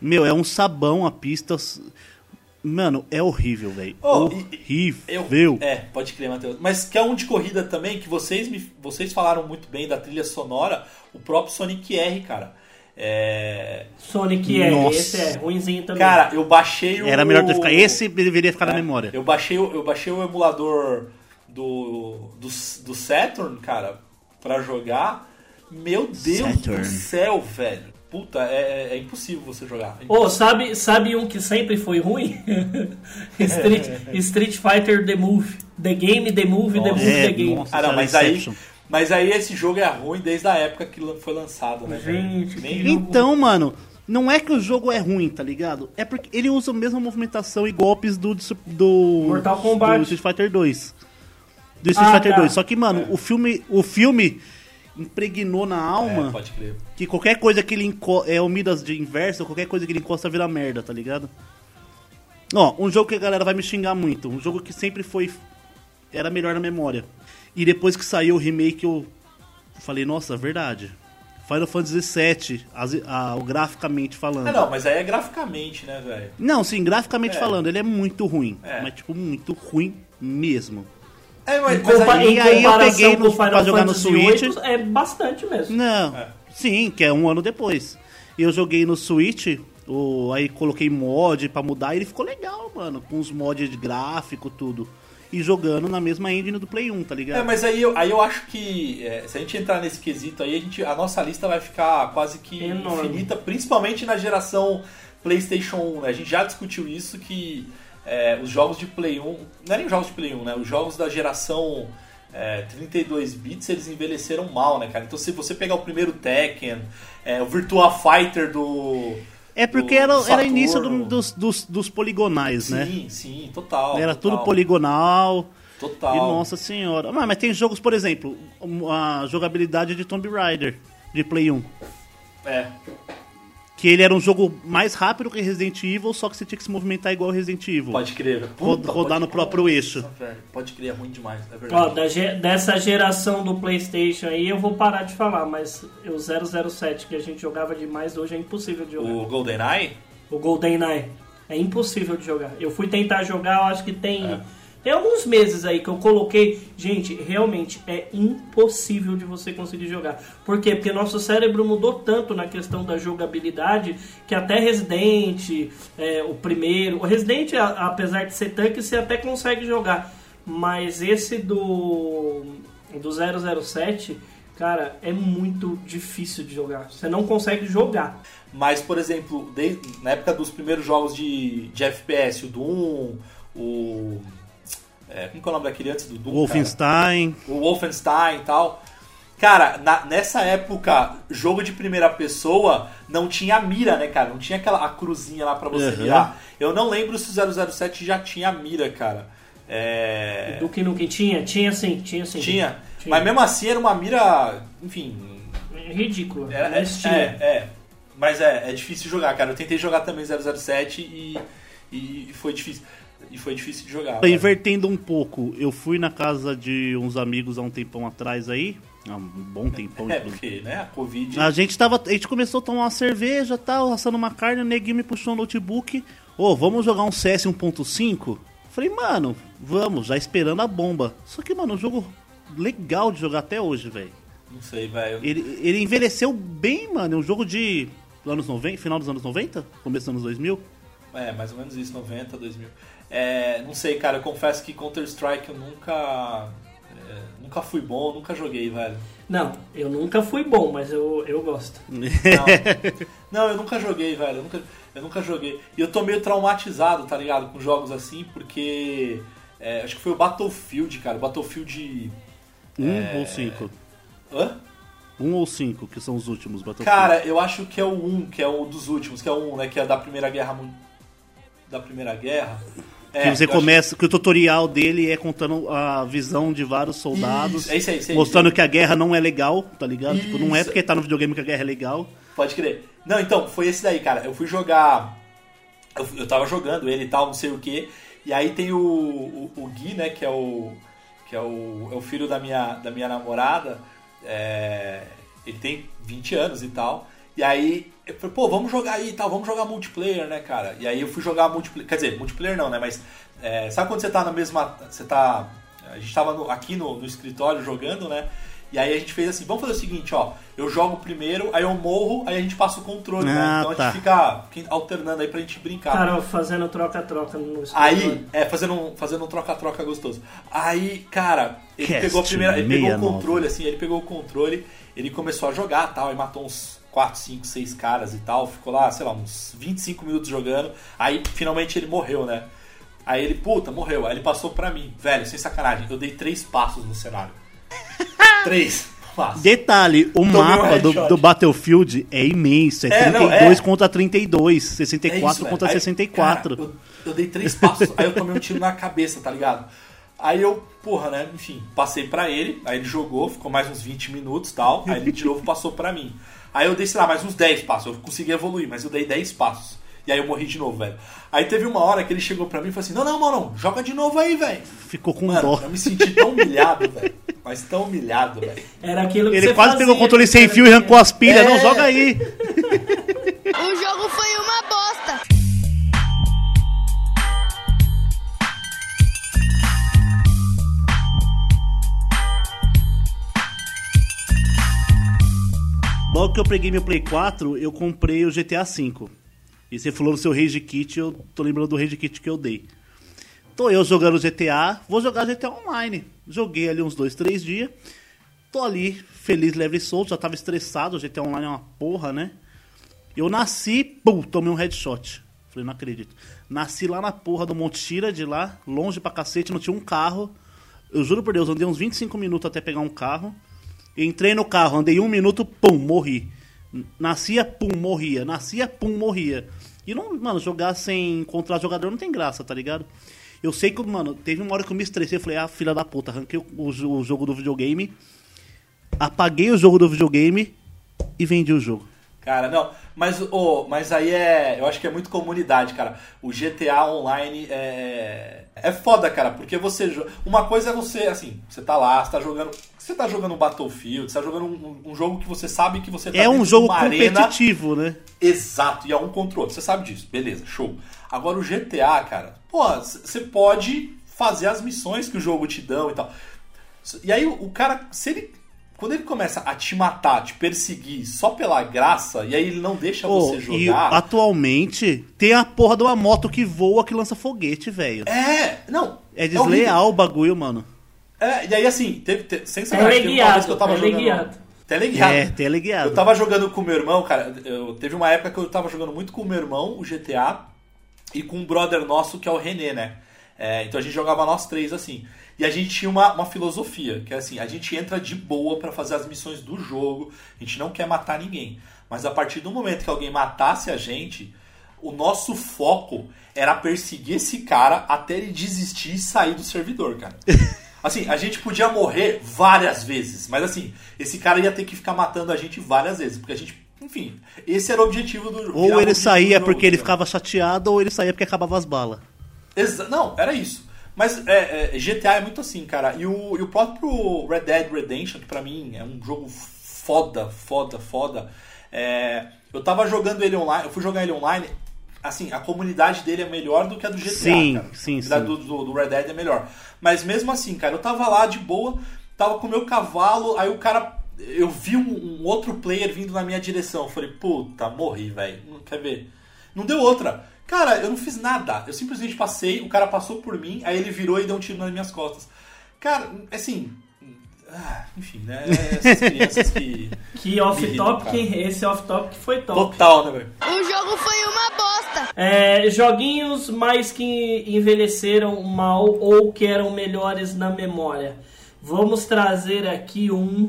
Meu, é um sabão a pista. Mano, é horrível, velho. Oh, horrível. Eu, é, pode crer, Matheus. Mas que é um de corrida também, que vocês, me, vocês falaram muito bem da trilha sonora, o próprio Sonic R, cara. É... Sonic é, Nossa. esse é ruimzinho também. Cara, eu baixei o... Era melhor ter ficado. Esse deveria ficar na É, memória. Eu baixei, o- eu baixei o emulador do, do, do Saturn, cara, pra jogar. Meu Deus Saturn. do céu, velho. Puta, é, é impossível você jogar. É Ô, sabe, sabe um que sempre foi ruim? Street, Street Fighter The Move. The Game, The Move, The Nossa. Move, É, The Game. nossa. Ah, não, mas aí, Inception. mas aí esse jogo é ruim desde a época que foi lançado, né? Gente, Nem jogo- Então, mano, não é que o jogo é ruim, tá ligado? É porque ele usa a mesma movimentação e golpes do, do Mortal Kombat. do Street Fighter 2. Do Street Ah, Fighter tá. 2. Só que, mano, o filme, o filme impregnou na É, alma pode crer. que qualquer coisa que ele encosta, é o Midas de inverso, qualquer coisa que ele encosta vira merda, tá ligado? Ó, um jogo que a galera vai me xingar muito, um jogo que sempre foi era melhor na memória. E depois que saiu o remake eu falei, nossa, verdade. Final Fantasy VII, as- a- o graficamente falando. Ah, não, mas aí é graficamente, né, velho? Não, sim, graficamente É. falando, ele é muito ruim. É. Mas, tipo, muito ruim mesmo. É, mas, Em mas compa- aí, E aí eu comparação peguei no- pra jogar no Switch. VIII, é bastante mesmo. Não, É. sim, que é um ano depois. E eu joguei no Switch, o, aí coloquei mod pra mudar e ele ficou legal, mano. Com os mods de gráfico, tudo. E jogando na mesma engine do Play 1, tá ligado? É, mas aí eu, aí eu acho que é, se a gente entrar nesse quesito aí, a, gente, a nossa lista vai ficar quase que Enorme. infinita, principalmente na geração PlayStation 1. Né? A gente já discutiu isso que é, os jogos de Play 1, não é nem os jogos de Play 1, né? Os jogos da geração é, 32 bits, eles envelheceram mal, né, cara? Então se você pegar o primeiro Tekken, é, o Virtua Fighter do É porque do era, era Saturno. início do- dos, dos, dos poligonais, né? Sim, sim, total. Era total, tudo poligonal. Total. E nossa senhora. Mas, mas tem jogos, por exemplo, a jogabilidade de Tomb Raider, de Play 1. É. Que ele era um jogo mais rápido que Resident Evil, só que você tinha que se movimentar igual Resident Evil. Pode crer. Rod- rodar no próprio eixo. Pode crer, é ruim demais, é Ó, verdade. da ge- dessa geração do Playstation aí, eu vou parar de falar, mas o 007 que a gente jogava demais hoje é impossível de jogar. O GoldenEye? O GoldenEye. É impossível de jogar. Eu fui tentar jogar, eu acho que tem. É. Tem alguns meses aí que eu coloquei. Gente, realmente é impossível de você conseguir jogar. Por quê? Porque nosso cérebro mudou tanto na questão da jogabilidade que até Resident, é, o primeiro. O Resident, apesar de ser tanque, você até consegue jogar. Mas esse do. do 007, cara, é muito difícil de jogar. Você não consegue jogar. Mas, por exemplo, desde- na época dos primeiros jogos de, de FPS, o Doom, o. É, como que é o nome daquele antes do Doom? cara? Wolfenstein. O Wolfenstein e tal. Cara, na- nessa época, jogo de primeira pessoa não tinha mira, né, cara? Não tinha aquela a cruzinha lá pra você Uhum. mirar. Eu não lembro se o 007 já tinha mira, cara. É... Do que nunca tinha? Tinha sim, tinha sim. Tinha. Mas mesmo assim era uma mira, enfim, É ridículo. Era, mas é, tinha. é, é. Mas é, é difícil jogar, cara. Eu tentei jogar também 007 e, e foi difícil. E foi difícil de jogar. cara. Invertendo um pouco, eu fui na casa de uns amigos há um tempão atrás aí. Há um bom tempão, É, porque, né, a Covid. A gente tava. A gente começou a tomar uma cerveja tal, assando uma carne, o neguinho me puxou um notebook. Ô, vamos jogar um CS 1.5? Falei, mano, Vamos, já esperando a bomba. Só que, mano, um jogo legal de jogar até hoje, velho. Não sei, velho. Ele, ele envelheceu bem, mano. É um jogo de anos 90, final dos anos 90, começo dos anos 2000. É, mais ou menos isso, 90, 2000. É, não sei, cara, eu confesso que Counter-Strike eu nunca. é, nunca fui bom, nunca joguei, velho. Não, eu nunca fui bom, mas eu, eu gosto. Não, não, eu nunca joguei, velho. Eu nunca, eu nunca joguei. E eu tô meio traumatizado, tá ligado? Com jogos assim, porque. é, acho que foi o Battlefield, cara. Battlefield. Um É. ou cinco? Hã? Um ou cinco, que são os últimos Battlefield. Cara, eu acho que é o 1, que é o dos últimos, que é o 1, né? Que é da Primeira Guerra Mun- Da Primeira Guerra. É, que você eu acho- começa, que o tutorial dele é contando a visão de vários soldados, Isso, é isso aí, isso aí, mostrando que a guerra não é legal, tá ligado? Tipo, não é porque tá no videogame que a guerra é legal. Pode crer. Não, então, foi esse daí, cara. Eu fui jogar. Eu, eu tava jogando ele e tal, não sei o que. E aí tem o, o, o Gui, né, que é o. Que é o, é o filho da minha, da minha namorada. É, ele tem 20 anos e tal. E aí, eu falei, pô, vamos jogar aí e tal, vamos jogar multiplayer, né, cara? E aí eu fui jogar multiplayer. Quer dizer, multiplayer não, né? Mas é, sabe quando você tá na mesma. Você tá. A gente tava no- aqui no, no escritório jogando, né? E aí a gente fez assim, vamos fazer o seguinte, ó. Eu jogo primeiro, aí eu morro, aí a gente passa o controle, né? Ah, Então a tá. gente fica alternando aí pra gente brincar. Cara, fazendo troca-troca no Aí, é, fazendo um, fazendo um troca-troca gostoso. Aí, cara, ele Cast pegou a primeira. Ele pegou o 69. controle, assim, ele pegou o controle, ele começou a jogar tal, e matou uns 4, 5, 6 caras e tal. Ficou lá, sei lá, uns 25 minutos jogando. Aí finalmente ele morreu, né? Aí ele, puta, morreu. Aí ele passou pra mim. Velho, sem sacanagem, eu dei três passos no cenário. Três passos. Detalhe, o um mapa do, headshot. do Battlefield é imenso, é É, 32 não, é. contra 32, É 64 isso, contra. Aí, 64. cara, eu, eu dei três passos, aí eu tomei um tiro na cabeça, tá ligado? Aí eu, porra, né, enfim, passei pra ele, aí ele jogou, ficou mais uns 20 minutos e tal, aí ele de novo passou pra mim. Aí eu dei, sei lá, mais uns 10 passos, eu consegui evoluir, mas eu dei 10 passos. E aí eu morri de novo, velho. Aí teve uma hora que ele chegou pra mim e falou assim: Não, não, mano, joga de novo aí, velho. Ficou com Mano, dó. eu me senti tão humilhado, velho. Mas tão humilhado, velho. Era aquilo que Ele você quase fazia, pegou o controle sem fio e arrancou as pilhas. É. Não, joga aí. O jogo foi uma bosta. Logo que eu peguei meu Play 4, eu comprei o GTA V. E você falou no seu Rage Kit, eu tô lembrando do Rage Kit que eu dei. Tô eu jogando GTA, vou jogar GTA Online. Joguei ali uns dois, três dias. Tô ali, feliz, leve e solto, já tava estressado, GTA Online é uma porra, né? Eu nasci, pum, tomei um headshot. Falei, não acredito. Nasci lá na porra do Monte Tira, de lá, longe pra cacete, não tinha um carro. Eu juro por Deus, andei uns 25 minutos até pegar um carro. Entrei no carro, andei um minuto, pum, morri. Nascia, pum, morria. Nascia, pum, morria. E não, mano, jogar sem encontrar jogador não tem graça, tá ligado? Eu sei que, mano, teve uma hora que eu me estressei, falei, ah, filha da puta, arranquei o, o o jogo do videogame, apaguei o jogo do videogame e vendi o jogo. Cara, não, mas, ô, mas aí é. Eu acho que é muito comunidade, cara. O GTA Online é. É foda, cara, porque você. Uma coisa é você, assim, você tá lá, você tá jogando. Você tá jogando um Battlefield, você tá jogando um, um jogo que você sabe que você tá É um jogo uma arena. competitivo, né? Exato, e é um controle. Você sabe disso, beleza, show. Agora o GTA, cara, pô, você pode fazer as missões que o jogo te dão e tal. E aí o o cara, se ele. Quando ele começa a te matar, te perseguir só pela graça, e aí ele não deixa Pô, você e jogar. atualmente tem a porra de uma moto que voa que lança foguete, velho. É, não. É horrível. desleal o bagulho, mano. É, e aí assim, teve, teve, sem sacanagem, teve uma vez que eu tava jogando. Teleguiado. É, teleguiado. Eu tava jogando com meu irmão, cara. Eu, teve uma época que eu tava jogando muito com o meu irmão, o GTA, e com um brother nosso que é o René, né? É, então a gente jogava nós três assim. E a gente tinha uma, uma filosofia, que é assim, a gente entra de boa pra fazer as missões do jogo, a gente não quer matar ninguém. Mas a partir do momento que alguém matasse a gente, o nosso foco era perseguir esse cara até ele desistir e sair do servidor, cara. Assim, a gente podia morrer várias vezes, mas assim, esse cara ia ter que ficar matando a gente várias vezes, porque a gente, enfim, esse era o objetivo do jogo. Ou ele saía porque ele ficava chateado, ou ele saía porque acabava as balas. Exa não, era isso. Mas é, é, GTA é muito assim, cara. E o, e o próprio Red Dead Redemption, que pra mim é um jogo foda, foda, foda. é, eu tava jogando ele online, eu fui jogar ele online. assim, a comunidade dele é melhor do que a do GTA, Sim, cara. sim, A sim. Do, do, do Red Dead é melhor. Mas mesmo assim, cara, eu tava lá de boa, tava com o meu cavalo, aí o cara. Eu vi um, um outro player vindo na minha direção. Eu falei, puta, morri, velho. Não quer ver? Não deu outra. Cara, eu não fiz nada. Eu simplesmente passei, o cara passou por mim, aí ele virou e deu um tiro nas minhas costas. Cara, assim. ah, Enfim, né? Essas crianças que. Que off-topic, esse off-topic foi top. Total, né, velho? O jogo foi uma bosta. É, joguinhos mais que envelheceram mal ou que eram melhores na memória. Vamos trazer aqui um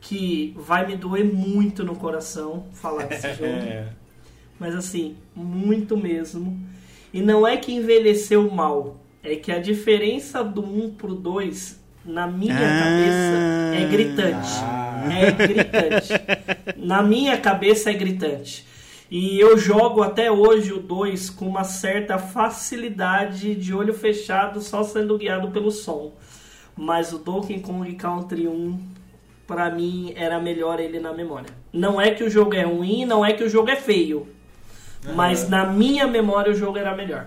que vai me doer muito no coração falar desse jogo. Mas assim, muito mesmo. E não é que envelheceu mal, é que a diferença do 1 pro 2, na minha Ah. cabeça, é gritante. É gritante. Na minha cabeça é gritante. E eu jogo até hoje o 2 com uma certa facilidade de olho fechado, só sendo guiado pelo som. Mas o Donkey Kong Country 1, pra mim, era melhor ele na memória. Não é que o jogo é ruim, não é que o jogo é feio. Mas na minha memória o jogo era melhor.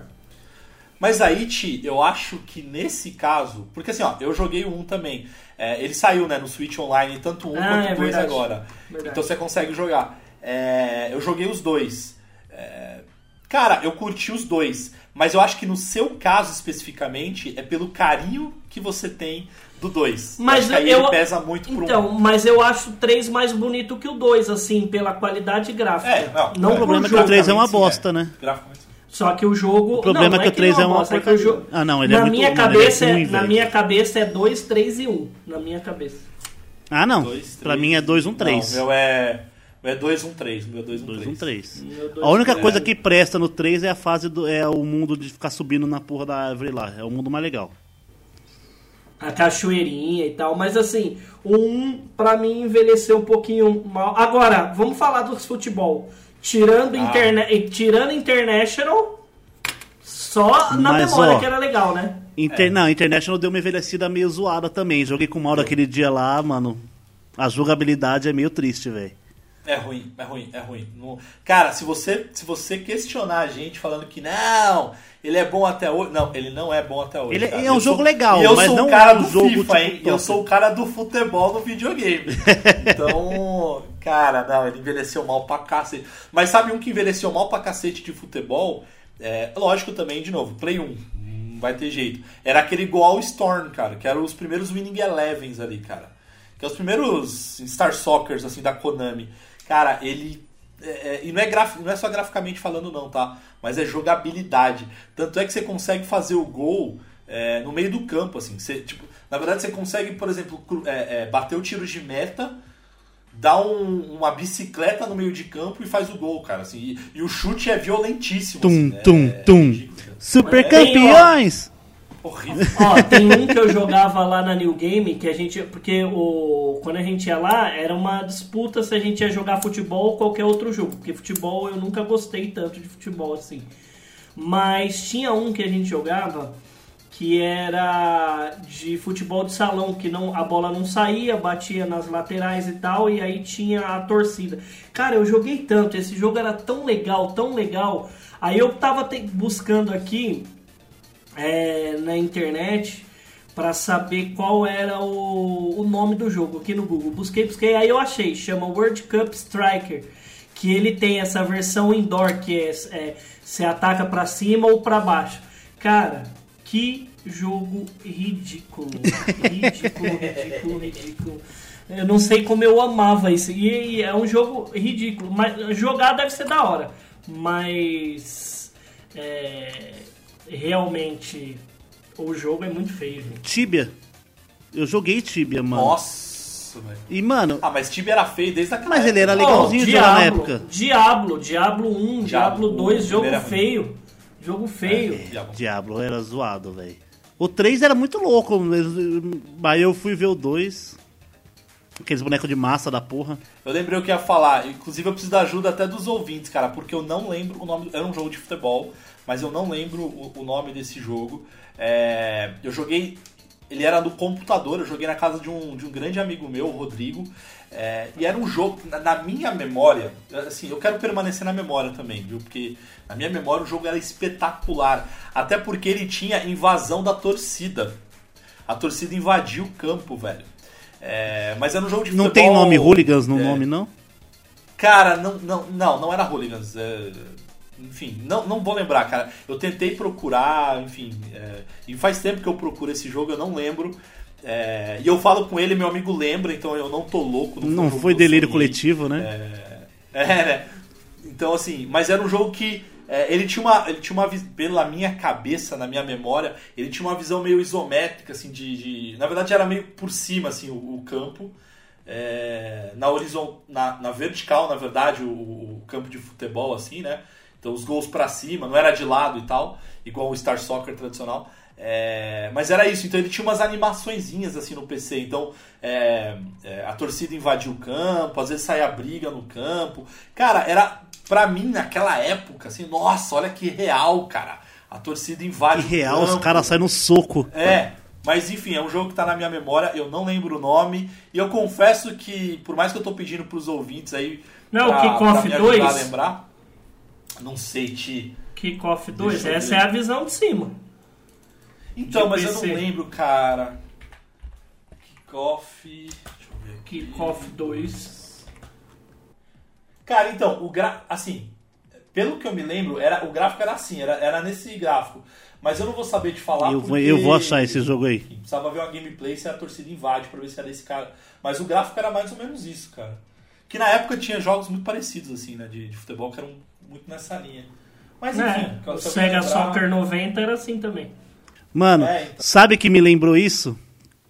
Mas aí, Ti, eu acho que nesse caso. Porque assim, ó, eu joguei o 1 também. É, ele saiu, né, no Switch Online, tanto 1 Ah, quanto é o 2 verdade. agora. Verdade. Então você consegue jogar. É, eu joguei os dois. É, cara, eu curti os dois. Mas eu acho que no seu caso especificamente, é pelo carinho que você tem do 2. Mas acho que aí eu- ele pesa muito pro Então, 1. mas eu acho o 3 mais bonito que o 2, assim, pela qualidade gráfica. É, não, não é, O problema é que o 3 é uma sim, bosta, é. né? Graficamente. Só que o jogo. O problema não, é que o 3 não é uma bosta, é que o jogo- Ah, não, ele é na muito- minha é cabeça, ruim, na velho. minha cabeça é 2, 3 e 1. Na minha cabeça. Ah, não. Dois, pra mim é 2, 1, 3. Não, meu é. É 2, 1, 3. Meu é 2, 1, 2, 1, 3. Meu dois, A única três. coisa que presta no 3 é a fase do. é o mundo de ficar subindo na porra da árvore lá. É o mundo mais legal. A cachoeirinha e tal, mas assim, o 1 pra mim envelheceu um pouquinho mal. Agora, vamos falar dos futebol. Tirando, Ah. interne... e tirando International, só na Mas, memória ó, que era legal, né? Inter... Não, International deu uma envelhecida meio zoada também. Joguei com o Mauro aquele dia lá, mano. A jogabilidade é meio triste, velho. É ruim, é ruim, é ruim. Cara, se você, se você questionar a gente falando que não, ele é bom até hoje. Não, ele não é bom até hoje. Ele cara. é um Eu jogo sou- legal, eu mas sou não o cara um do jogo, FIFA, tipo, hein? Eu top. sou o cara do futebol no videogame. Então, cara, não, ele envelheceu mal pra cacete. Mas sabe um que envelheceu mal pra cacete de futebol? É, lógico também, de novo, Play 1. Não vai ter jeito. Era aquele Goal Storm, cara, que eram os primeiros Winning Elevens ali, cara. Que é os primeiros Star Soccers, assim, da Konami. Cara, ele. É, é, e não é, graf, não é só graficamente falando, não, tá? Mas é jogabilidade. Tanto é que você consegue fazer o gol é, no meio do campo, assim. Você, tipo, na verdade, você consegue, por exemplo, é, é, bater o tiro de meta, dar um- uma bicicleta no meio de campo e faz o gol, cara. Assim, e, e o chute é violentíssimo. Tum, assim, é- tum, é tum. Super campeões! Horrível. Ó, tem um que eu jogava lá na New Game, que a gente. Porque o, quando a gente ia lá, era uma disputa se a gente ia jogar futebol ou qualquer outro jogo. Porque futebol eu nunca gostei tanto de futebol assim. Mas tinha um que a gente jogava que era de futebol de salão, que não a bola não saía, batia nas laterais e tal, e aí tinha a torcida. Cara, eu joguei tanto, esse jogo era tão legal, tão legal. Aí eu tava te- buscando aqui é, na internet para saber qual era o, o nome do jogo aqui no Google. Busquei, busquei, aí eu achei, chama World Cup Striker, que ele tem essa versão indoor que é, é você ataca para cima ou para baixo. Cara, que jogo ridículo, ridículo, ridículo, ridículo. Eu não sei como eu amava isso. E, e é um jogo ridículo, mas jogar deve ser da hora, mas é, realmente o jogo é muito feio, gente. Tibia. Eu joguei Tibia, mano. Nossa, velho. E, mano, Ah, mas Tibia era feio desde aquela Mas ele era época. legalzinho Oh, de jogar na época. Diablo, Diablo 1, Diablo, Diablo 2, um, jogo feio. Jogo feio. Diabo. Diablo era zoado, velho. O 3 era muito louco, mas eu fui ver o 2. Aqueles bonecos de massa da porra. Eu lembrei o que ia falar. Inclusive, eu preciso da ajuda até dos ouvintes, cara, porque eu não lembro o nome. Era um jogo de futebol, mas eu não lembro o, o nome desse jogo. É, eu joguei ele era do computador, eu joguei na casa de um, de um grande amigo meu, o Rodrigo. É, e era um jogo, na, na minha memória, assim, eu quero permanecer na memória também, viu? Porque na minha memória o jogo era espetacular. Até porque ele tinha invasão da torcida. A torcida invadiu o campo, velho. É, mas era um jogo de Não futebol, tem nome hooligans no é, nome, não? Cara, não, não, não, não era Hooligans. É, enfim, não, não vou lembrar, cara. Eu tentei procurar, enfim. é, e faz tempo que eu procuro esse jogo, eu não lembro. É, e eu falo com ele, meu amigo lembra, então eu não tô louco. Não jogo foi delírio sonhei. coletivo, né? É, né? Então, assim, mas era um jogo que é, ele tinha uma, ele tinha uma pela minha cabeça, na minha memória, ele tinha uma visão meio isométrica, assim, de, de- na verdade era meio por cima, assim, o, o campo, É, na horizon, na, na vertical, na verdade, o, o campo de futebol, assim, né? Então os gols pra cima, não era de lado e tal, igual o Star Soccer tradicional. É, mas era isso, então ele tinha umas animaçõezinhas assim no PC. Então é, é, a torcida invadia o campo, às vezes saía briga no campo. Cara, era pra mim naquela época assim, nossa, olha que real, cara. A torcida invade Que o real, os campo. caras saem no soco. É, mas enfim, é um jogo que tá na minha memória, eu não lembro o nome. E eu confesso que, por mais que eu tô pedindo pros ouvintes aí. Não, pra, me ajudar 2? a lembrar. Não sei, Ti. Kickoff 2, Deixa eu essa ver. é a visão de cima. Então, De mas eu PC. não lembro, cara. Kickoff. Deixa eu ver aqui. Kickoff 2. Cara, então, o gra... assim, pelo que eu me lembro, era o gráfico era assim, era, era nesse gráfico. Mas eu não vou saber te falar Eu vou, porque- eu vou achar esse jogo aí. Enfim, precisava ver uma gameplay se a torcida invade pra ver se era esse cara. Mas o gráfico era mais ou menos isso, cara. Que na época tinha jogos muito parecidos, assim, né? De, de futebol que eram muito nessa linha. Mas enfim, É, se eu o Sega lembrar- Soccer 90 era assim também. Mano, É, então. sabe que me lembrou isso?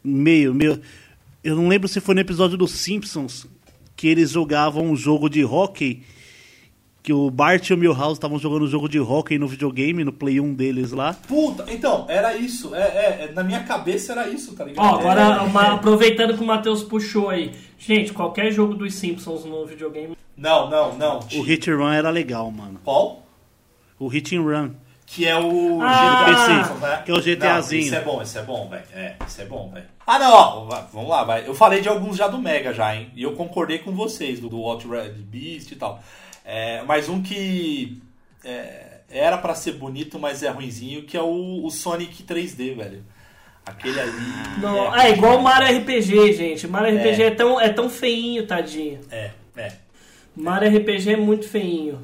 Meio, meio. Eu não lembro se foi no episódio dos Simpsons que eles jogavam um jogo de hockey. Que o Bart e o Milhouse estavam jogando um jogo de hockey no videogame, no Play 1 deles lá. Puta, então, era isso. É, é, é, na minha cabeça era isso, tá ligado? Ó, agora, É, uma- é. aproveitando que o Matheus puxou aí. Gente, qualquer jogo dos Simpsons no videogame. Não, não, não. O Hit and Run era legal, mano. Qual? O Hit and Run. Que é o Ah, GTA, né? que é o GTAzinho. Não, esse é bom, esse é bom, velho. É, esse é bom, velho. Ah, não, ó, va- vamos lá, vai. Eu falei de alguns já do Mega já, hein? E eu concordei com vocês, do, do Red Beast e tal. É, mas um que é, era pra ser bonito, mas é ruinzinho, que é o, o Sonic 3D, velho. Aquele ali. Não, é, igual o Mario RPG, gente. Mario RPG É. é, tão, é tão feinho, tadinho. É, é. Mario RPG é muito feinho.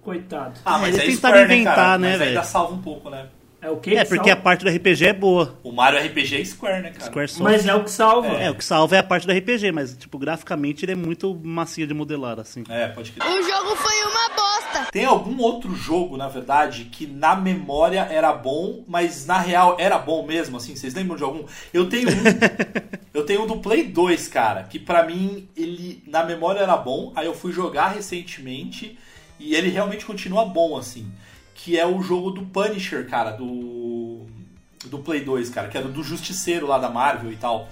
Coitado. Ah, É, mas eles é tentaram Square, né, inventar, cara? né, Mas ainda velho? salva um pouco, né? É o que? É, que porque a salva? parte do RPG é boa. O Mario RPG é Square, né, cara? Square Soft. Mas é o que salva. É, o que salva é a parte do RPG, mas, tipo, graficamente ele é muito macio de modelar, assim. É, pode crer. O jogo foi uma bosta. Tem algum outro jogo, na verdade, que na memória era bom, mas na real era bom mesmo, assim? Vocês lembram de algum? Eu tenho um. eu tenho um do Play 2, cara, que pra mim ele na memória era bom, aí eu fui jogar recentemente e ele realmente continua bom, assim. Que é o jogo do Punisher, cara, do. Do Play 2, cara, que era do Justiceiro lá da Marvel e tal.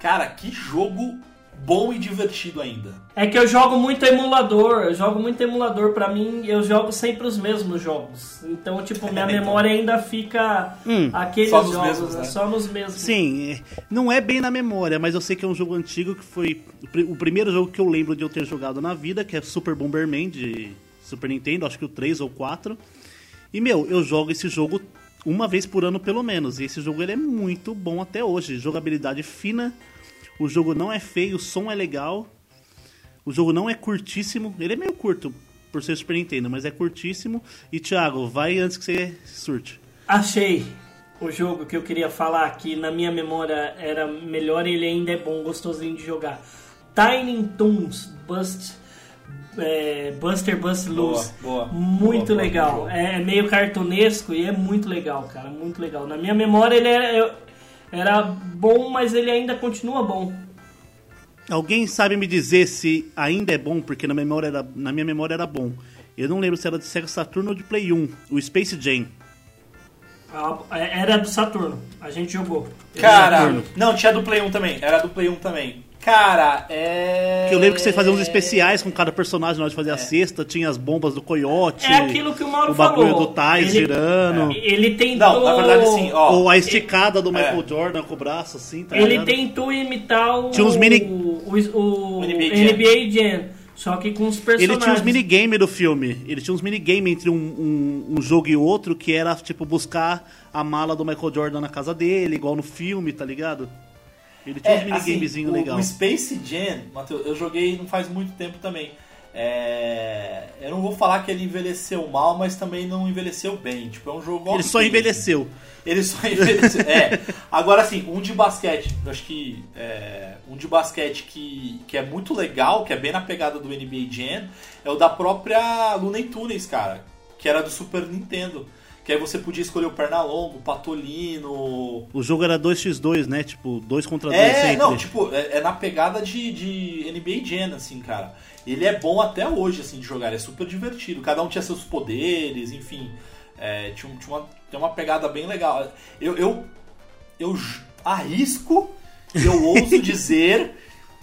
Cara, que jogo bom e divertido ainda. É que eu jogo muito emulador, eu jogo muito emulador. Pra mim, eu jogo sempre os mesmos jogos. Então, tipo, minha Então. memória ainda fica Hum, aqueles só nos jogos, mesmos, né? né? Só nos mesmos. Sim, é, não é bem na memória, mas eu sei que é um jogo antigo que foi o primeiro jogo que eu lembro de eu ter jogado na vida, que é Super Bomberman de Super Nintendo, acho que o 3 ou 4. E, meu, eu jogo esse jogo uma vez por ano pelo menos, e esse jogo ele é muito bom até hoje. Jogabilidade fina, o jogo não é feio, o som é legal, o jogo não é curtíssimo, ele é meio curto por ser Super Nintendo, mas é curtíssimo. E, Thiago, vai antes que você surte. Achei o jogo que eu queria falar aqui, na minha memória era melhor ele ainda é bom, gostosinho de jogar. Tiny Toons Bust, é, Buster Bust Boa, Loose. boa. Muito Boa, boa, legal. boa. É meio cartunesco e é muito legal, cara. Muito legal. Na minha memória ele era, era bom, mas ele ainda continua bom. Alguém sabe me dizer se ainda é bom, porque na, memória era, na minha memória era bom. Eu não lembro se era de Sega Saturn ou de Play 1, o Space Jam. Ah, Era do Saturno. A gente jogou. Cara, Saturno. não, tinha do Play 1 também. Era do Play 1 também. Cara, é. Que eu lembro que você fazia uns especiais com cada personagem na hora de fazer a cesta, tinha as bombas do coiote. É aquilo que o Mauro o bagulho falou. do Tais Ele- girando. Ele tentou. Não, na verdade, assim, ó. Ou a esticada do É. Michael Jordan com o braço assim, tá Ele ligado? tentou imitar o. Tinha uns mini- O, o, O NBA NBA, Jam. Só que com os personagens. Ele tinha uns minigame do filme. Ele tinha uns minigame entre um, um, um jogo e outro que era, tipo, buscar a mala do Michael Jordan na casa dele, igual no filme, tá ligado? Ele tinha uns minigamezinhos assim, o- legal. O Space Jam, Matheus, eu joguei não faz muito tempo também. É, eu não vou falar que ele envelheceu mal, mas também não envelheceu bem. Tipo, é um jogo Ele só envelheceu. Ele só envelheceu. é. Agora, assim, um de basquete, eu acho que. é, um de basquete que, que é muito legal, que é bem na pegada do NBA Jam, é o da própria Looney Tunes, cara. Que era do Super Nintendo. Que aí você podia escolher o Pernalongo, o Patolino, O jogo era 2x2, né? Tipo, 2 contra 2 é, sempre. não, tipo, é, é na pegada de, de NBA Jam, assim, cara. Ele é bom até hoje, assim, de jogar, ele é super divertido. Cada um tinha seus poderes, enfim. É, tinha, tinha uma, tem uma pegada bem legal. Eu, eu, eu arrisco, eu ouso dizer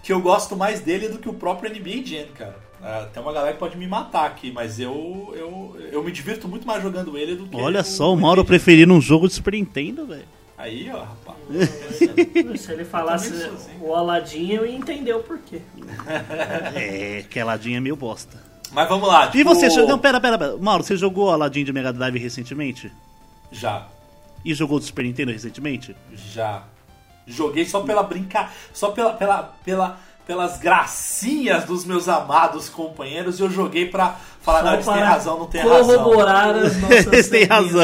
que eu gosto mais dele do que o próprio NBA Jam, cara. Ah, tem uma galera que pode me matar aqui, mas eu, eu, eu me divirto muito mais jogando ele do que Olha só, o Mauro preferindo um jogo de Super Nintendo, velho. Aí, ó, rapaz. Se ele falasse o Aladdin, eu ia entender o porquê. É, que a Aladdin é meio bosta. Mas vamos lá. E tipo, você, jogou- não, pera, pera, pera. Mauro, você jogou Aladdin de Mega Drive recentemente? Já. E jogou do Super Nintendo recentemente? Já. Joguei só pela brincar, só pela, pela, pela, pelas gracinhas dos meus amados companheiros e eu joguei pra falar, não, Só eles têm para razão, não tem razão. corroborar as nossas Eles têm razão.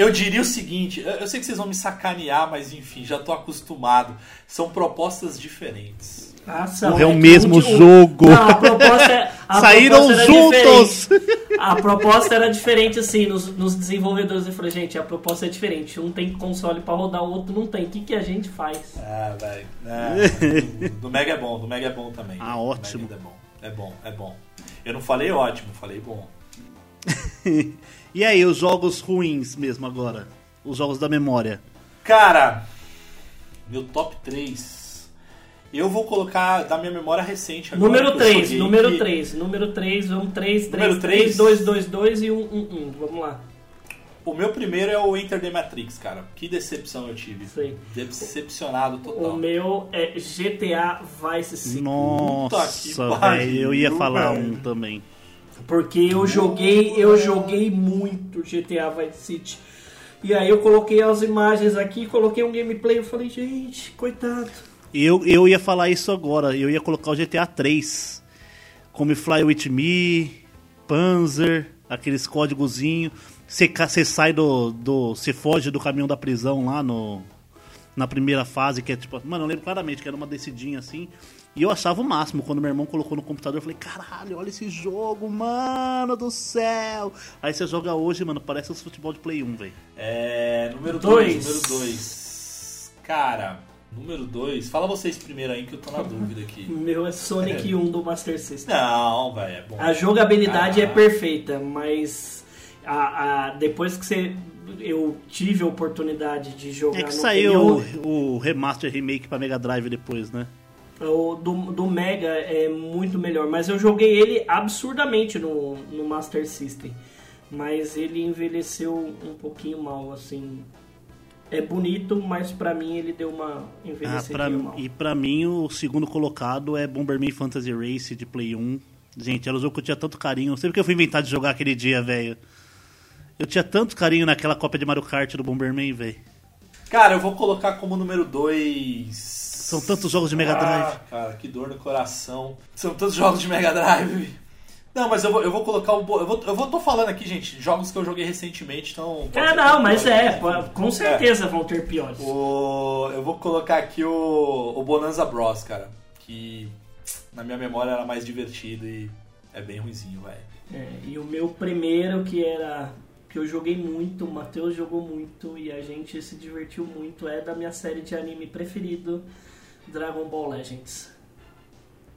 Eu diria o seguinte, eu, sei que vocês vão me sacanear, mas enfim, já tô acostumado. São propostas diferentes. Nossa, É o que mesmo um um- jogo. Não, a proposta, é- a Saíram proposta juntos! diferente. A proposta era diferente, assim, nos, nos desenvolvedores. Eu falei, gente, a proposta é diferente. Um tem console pra rodar, o outro não tem. O que, que a gente faz? Ah, velho. Ah, do, do Mega é bom, do Mega é bom também. Ah, Do ótimo. Mega é bom, é bom, é bom. Eu não falei ótimo, falei bom. E aí, os jogos ruins mesmo agora? Os jogos da memória. Cara, meu top 3. Eu vou colocar da minha memória recente agora. Número que eu 3, joguei, número que- 3, número 3, vamos 3, 3, Número 3, três? 2, 2, 2 e 1, 1, 1. Vamos lá. O meu primeiro é o Enter the Matrix, cara. Que decepção eu tive. Sei. Decepcionado O total. meu é GTA Vice City. Nossa, pariu, velho, eu ia falar velho. um também. Porque eu joguei, eu joguei muito GTA Vice City. E aí eu coloquei as imagens aqui, coloquei um gameplay, eu falei, gente, coitado. Eu, eu ia falar isso agora, eu ia colocar o GTA 3. Como Fly With Me, Panzer, aqueles ca- você sai do, do. Você foge do caminhão da prisão lá no. Na primeira fase, que é tipo. Mano, eu lembro claramente que era uma descidinha assim. E eu achava o máximo. Quando meu irmão colocou no computador, eu falei, caralho, olha esse jogo, mano do céu. Aí você joga hoje, mano, parece os futebol de Play 1, velho. É. Número Dois. 2. Número 2. Cara, número 2. Fala vocês primeiro aí que eu tô na dúvida O aqui. meu é Sonic 1 do Master System. Não, velho, é bom. A jogabilidade é Ah. perfeita, mas a, a- depois que você, eu tive a oportunidade de jogar É que no saiu o, o remaster remake pra Mega Drive depois, né? O do, do Mega é muito melhor, mas eu joguei ele absurdamente no, no Master System. Mas ele envelheceu um pouquinho mal, assim. É bonito, mas pra mim ele deu uma Ah, envelhecida pra, mal. e pra mim, o segundo colocado é Bomberman Fantasy Race de Play 1. Gente, era um jogo que eu tinha tanto carinho. Não sei porque eu fui inventar de jogar aquele dia, velho. Eu tinha tanto carinho naquela cópia de Mario Kart do Bomberman, velho. Cara, eu vou colocar como número 2. São tantos jogos de Mega Drive. Ah, cara, que dor no coração. São tantos jogos de Mega Drive. Não, mas eu vou, eu vou colocar o. Eu vou, eu vou tô falando aqui, gente, jogos que eu joguei recentemente, então. Ah, ser não, mas é, com certeza vão ter piores. O, eu vou colocar aqui o, o Bonanza Bros, cara. Que na minha memória era mais divertido e é bem ruizinho, velho. É, e o meu primeiro, que era. que eu joguei muito, o Matheus jogou muito e a gente se divertiu muito, é da minha série de anime preferido, Dragon Ball Legends.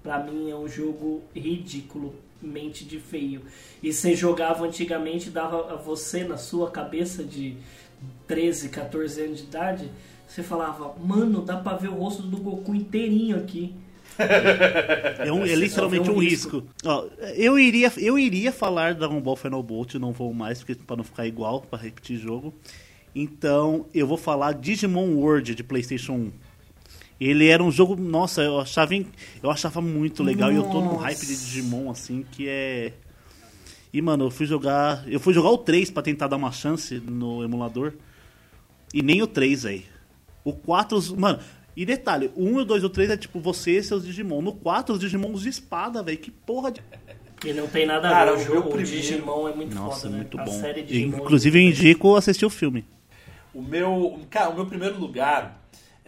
Pra mim é um jogo ridículo. mente de feio. E você jogava antigamente, dava a você na sua cabeça de 13, 14 anos de idade, você falava, mano, dá pra ver o rosto do Goku inteirinho aqui. É, um- é literalmente um um risco. Ó, eu, iria, eu iria falar Dragon Ball Final Bolt, não vou mais, porque pra não ficar igual, pra repetir jogo. Então, eu vou falar Digimon World de PlayStation 1. Ele era um jogo, nossa, eu achava, eu achava muito legal e eu tô num Nossa. hype de Digimon assim que é E mano, eu fui jogar, eu fui jogar o 3 pra tentar dar uma chance no emulador. E nem o 3, aí. O 4, os- mano, e detalhe, o 1, o 2 e o 3 é tipo você e seus Digimon. No 4, os Digimons de espada, velho. Que porra de. E não tem nada a Cara, ver. o jogo o primeiro- Digimon é muito Nossa, foda, né? muito A bom. série Digimon Inclusive, eu indico assistir o filme. O meu, cara, o meu primeiro lugar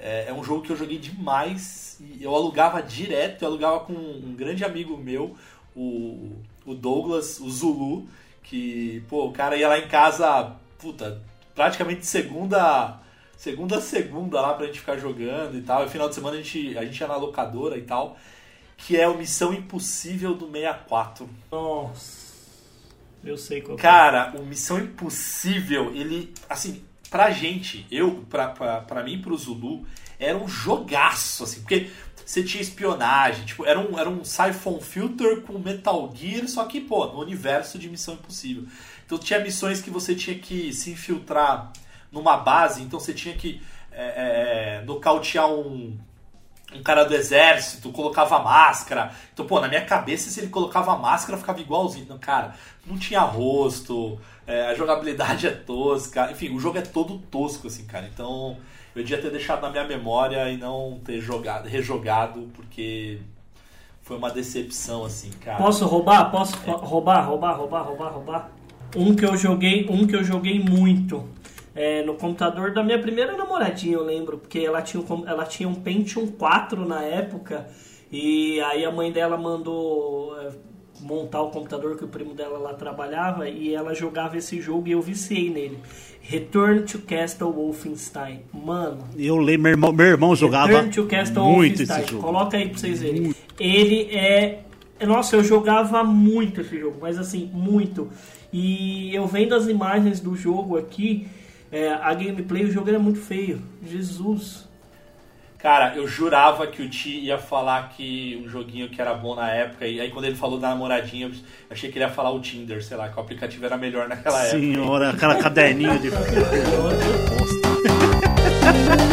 é, é um jogo que eu joguei demais e eu alugava direto, eu alugava com um grande amigo meu, o, o Douglas, o Zulu, que, pô, o cara ia lá em casa, puta, praticamente segunda, segunda a segunda lá pra gente ficar jogando e tal, e final de semana a gente, a gente ia na locadora e tal, que é o Missão Impossível do 64. Nossa. Eu sei qual é. Cara, o Missão Impossível, ele, assim, pra gente, eu, pra, pra, pra mim pro Zulu, era um jogaço, assim, porque você tinha espionagem, tipo, era um, era um Siphon Filter com Metal Gear, só que, pô, no universo de Missão Impossível. Então tinha missões que você tinha que se infiltrar numa base, então você tinha que é, é, nocautear um, um cara do exército, colocava máscara. Então, pô, na minha cabeça, se ele colocava máscara, ficava igualzinho. Não, cara, não tinha rosto, é, a jogabilidade é tosca. Enfim, o jogo é todo tosco, assim, cara. Então, eu devia ter deixado na minha memória e não ter jogado, rejogado, porque foi uma decepção, assim, cara. Posso roubar? Posso roubar, roubar, roubar, roubar, roubar? Um que eu joguei, um que eu joguei muito. É, no computador da minha primeira namoradinha, eu lembro, porque ela tinha, um, ela tinha um Pentium 4 na época, e aí a mãe dela mandou é, montar o computador que o primo dela lá trabalhava, e ela jogava esse jogo e eu viciei nele. Return to Castle Wolfenstein. Mano, Eu lembro, meu irmão, meu irmão jogava Return to Castle muito Wolfenstein. esse jogo. Coloca aí pra vocês verem. Ele é. Nossa, eu jogava muito esse jogo, mas assim, muito. E eu vendo as imagens do jogo aqui, é, a gameplay, o jogo era muito feio. Jesus. Cara, eu jurava que o Ti ia falar que um joguinho que era bom na época, e aí quando ele falou da namoradinha, eu achei que ele ia falar o Tinder, sei lá, que o aplicativo era melhor naquela Senhora, época. Senhora, aquela caderninho de.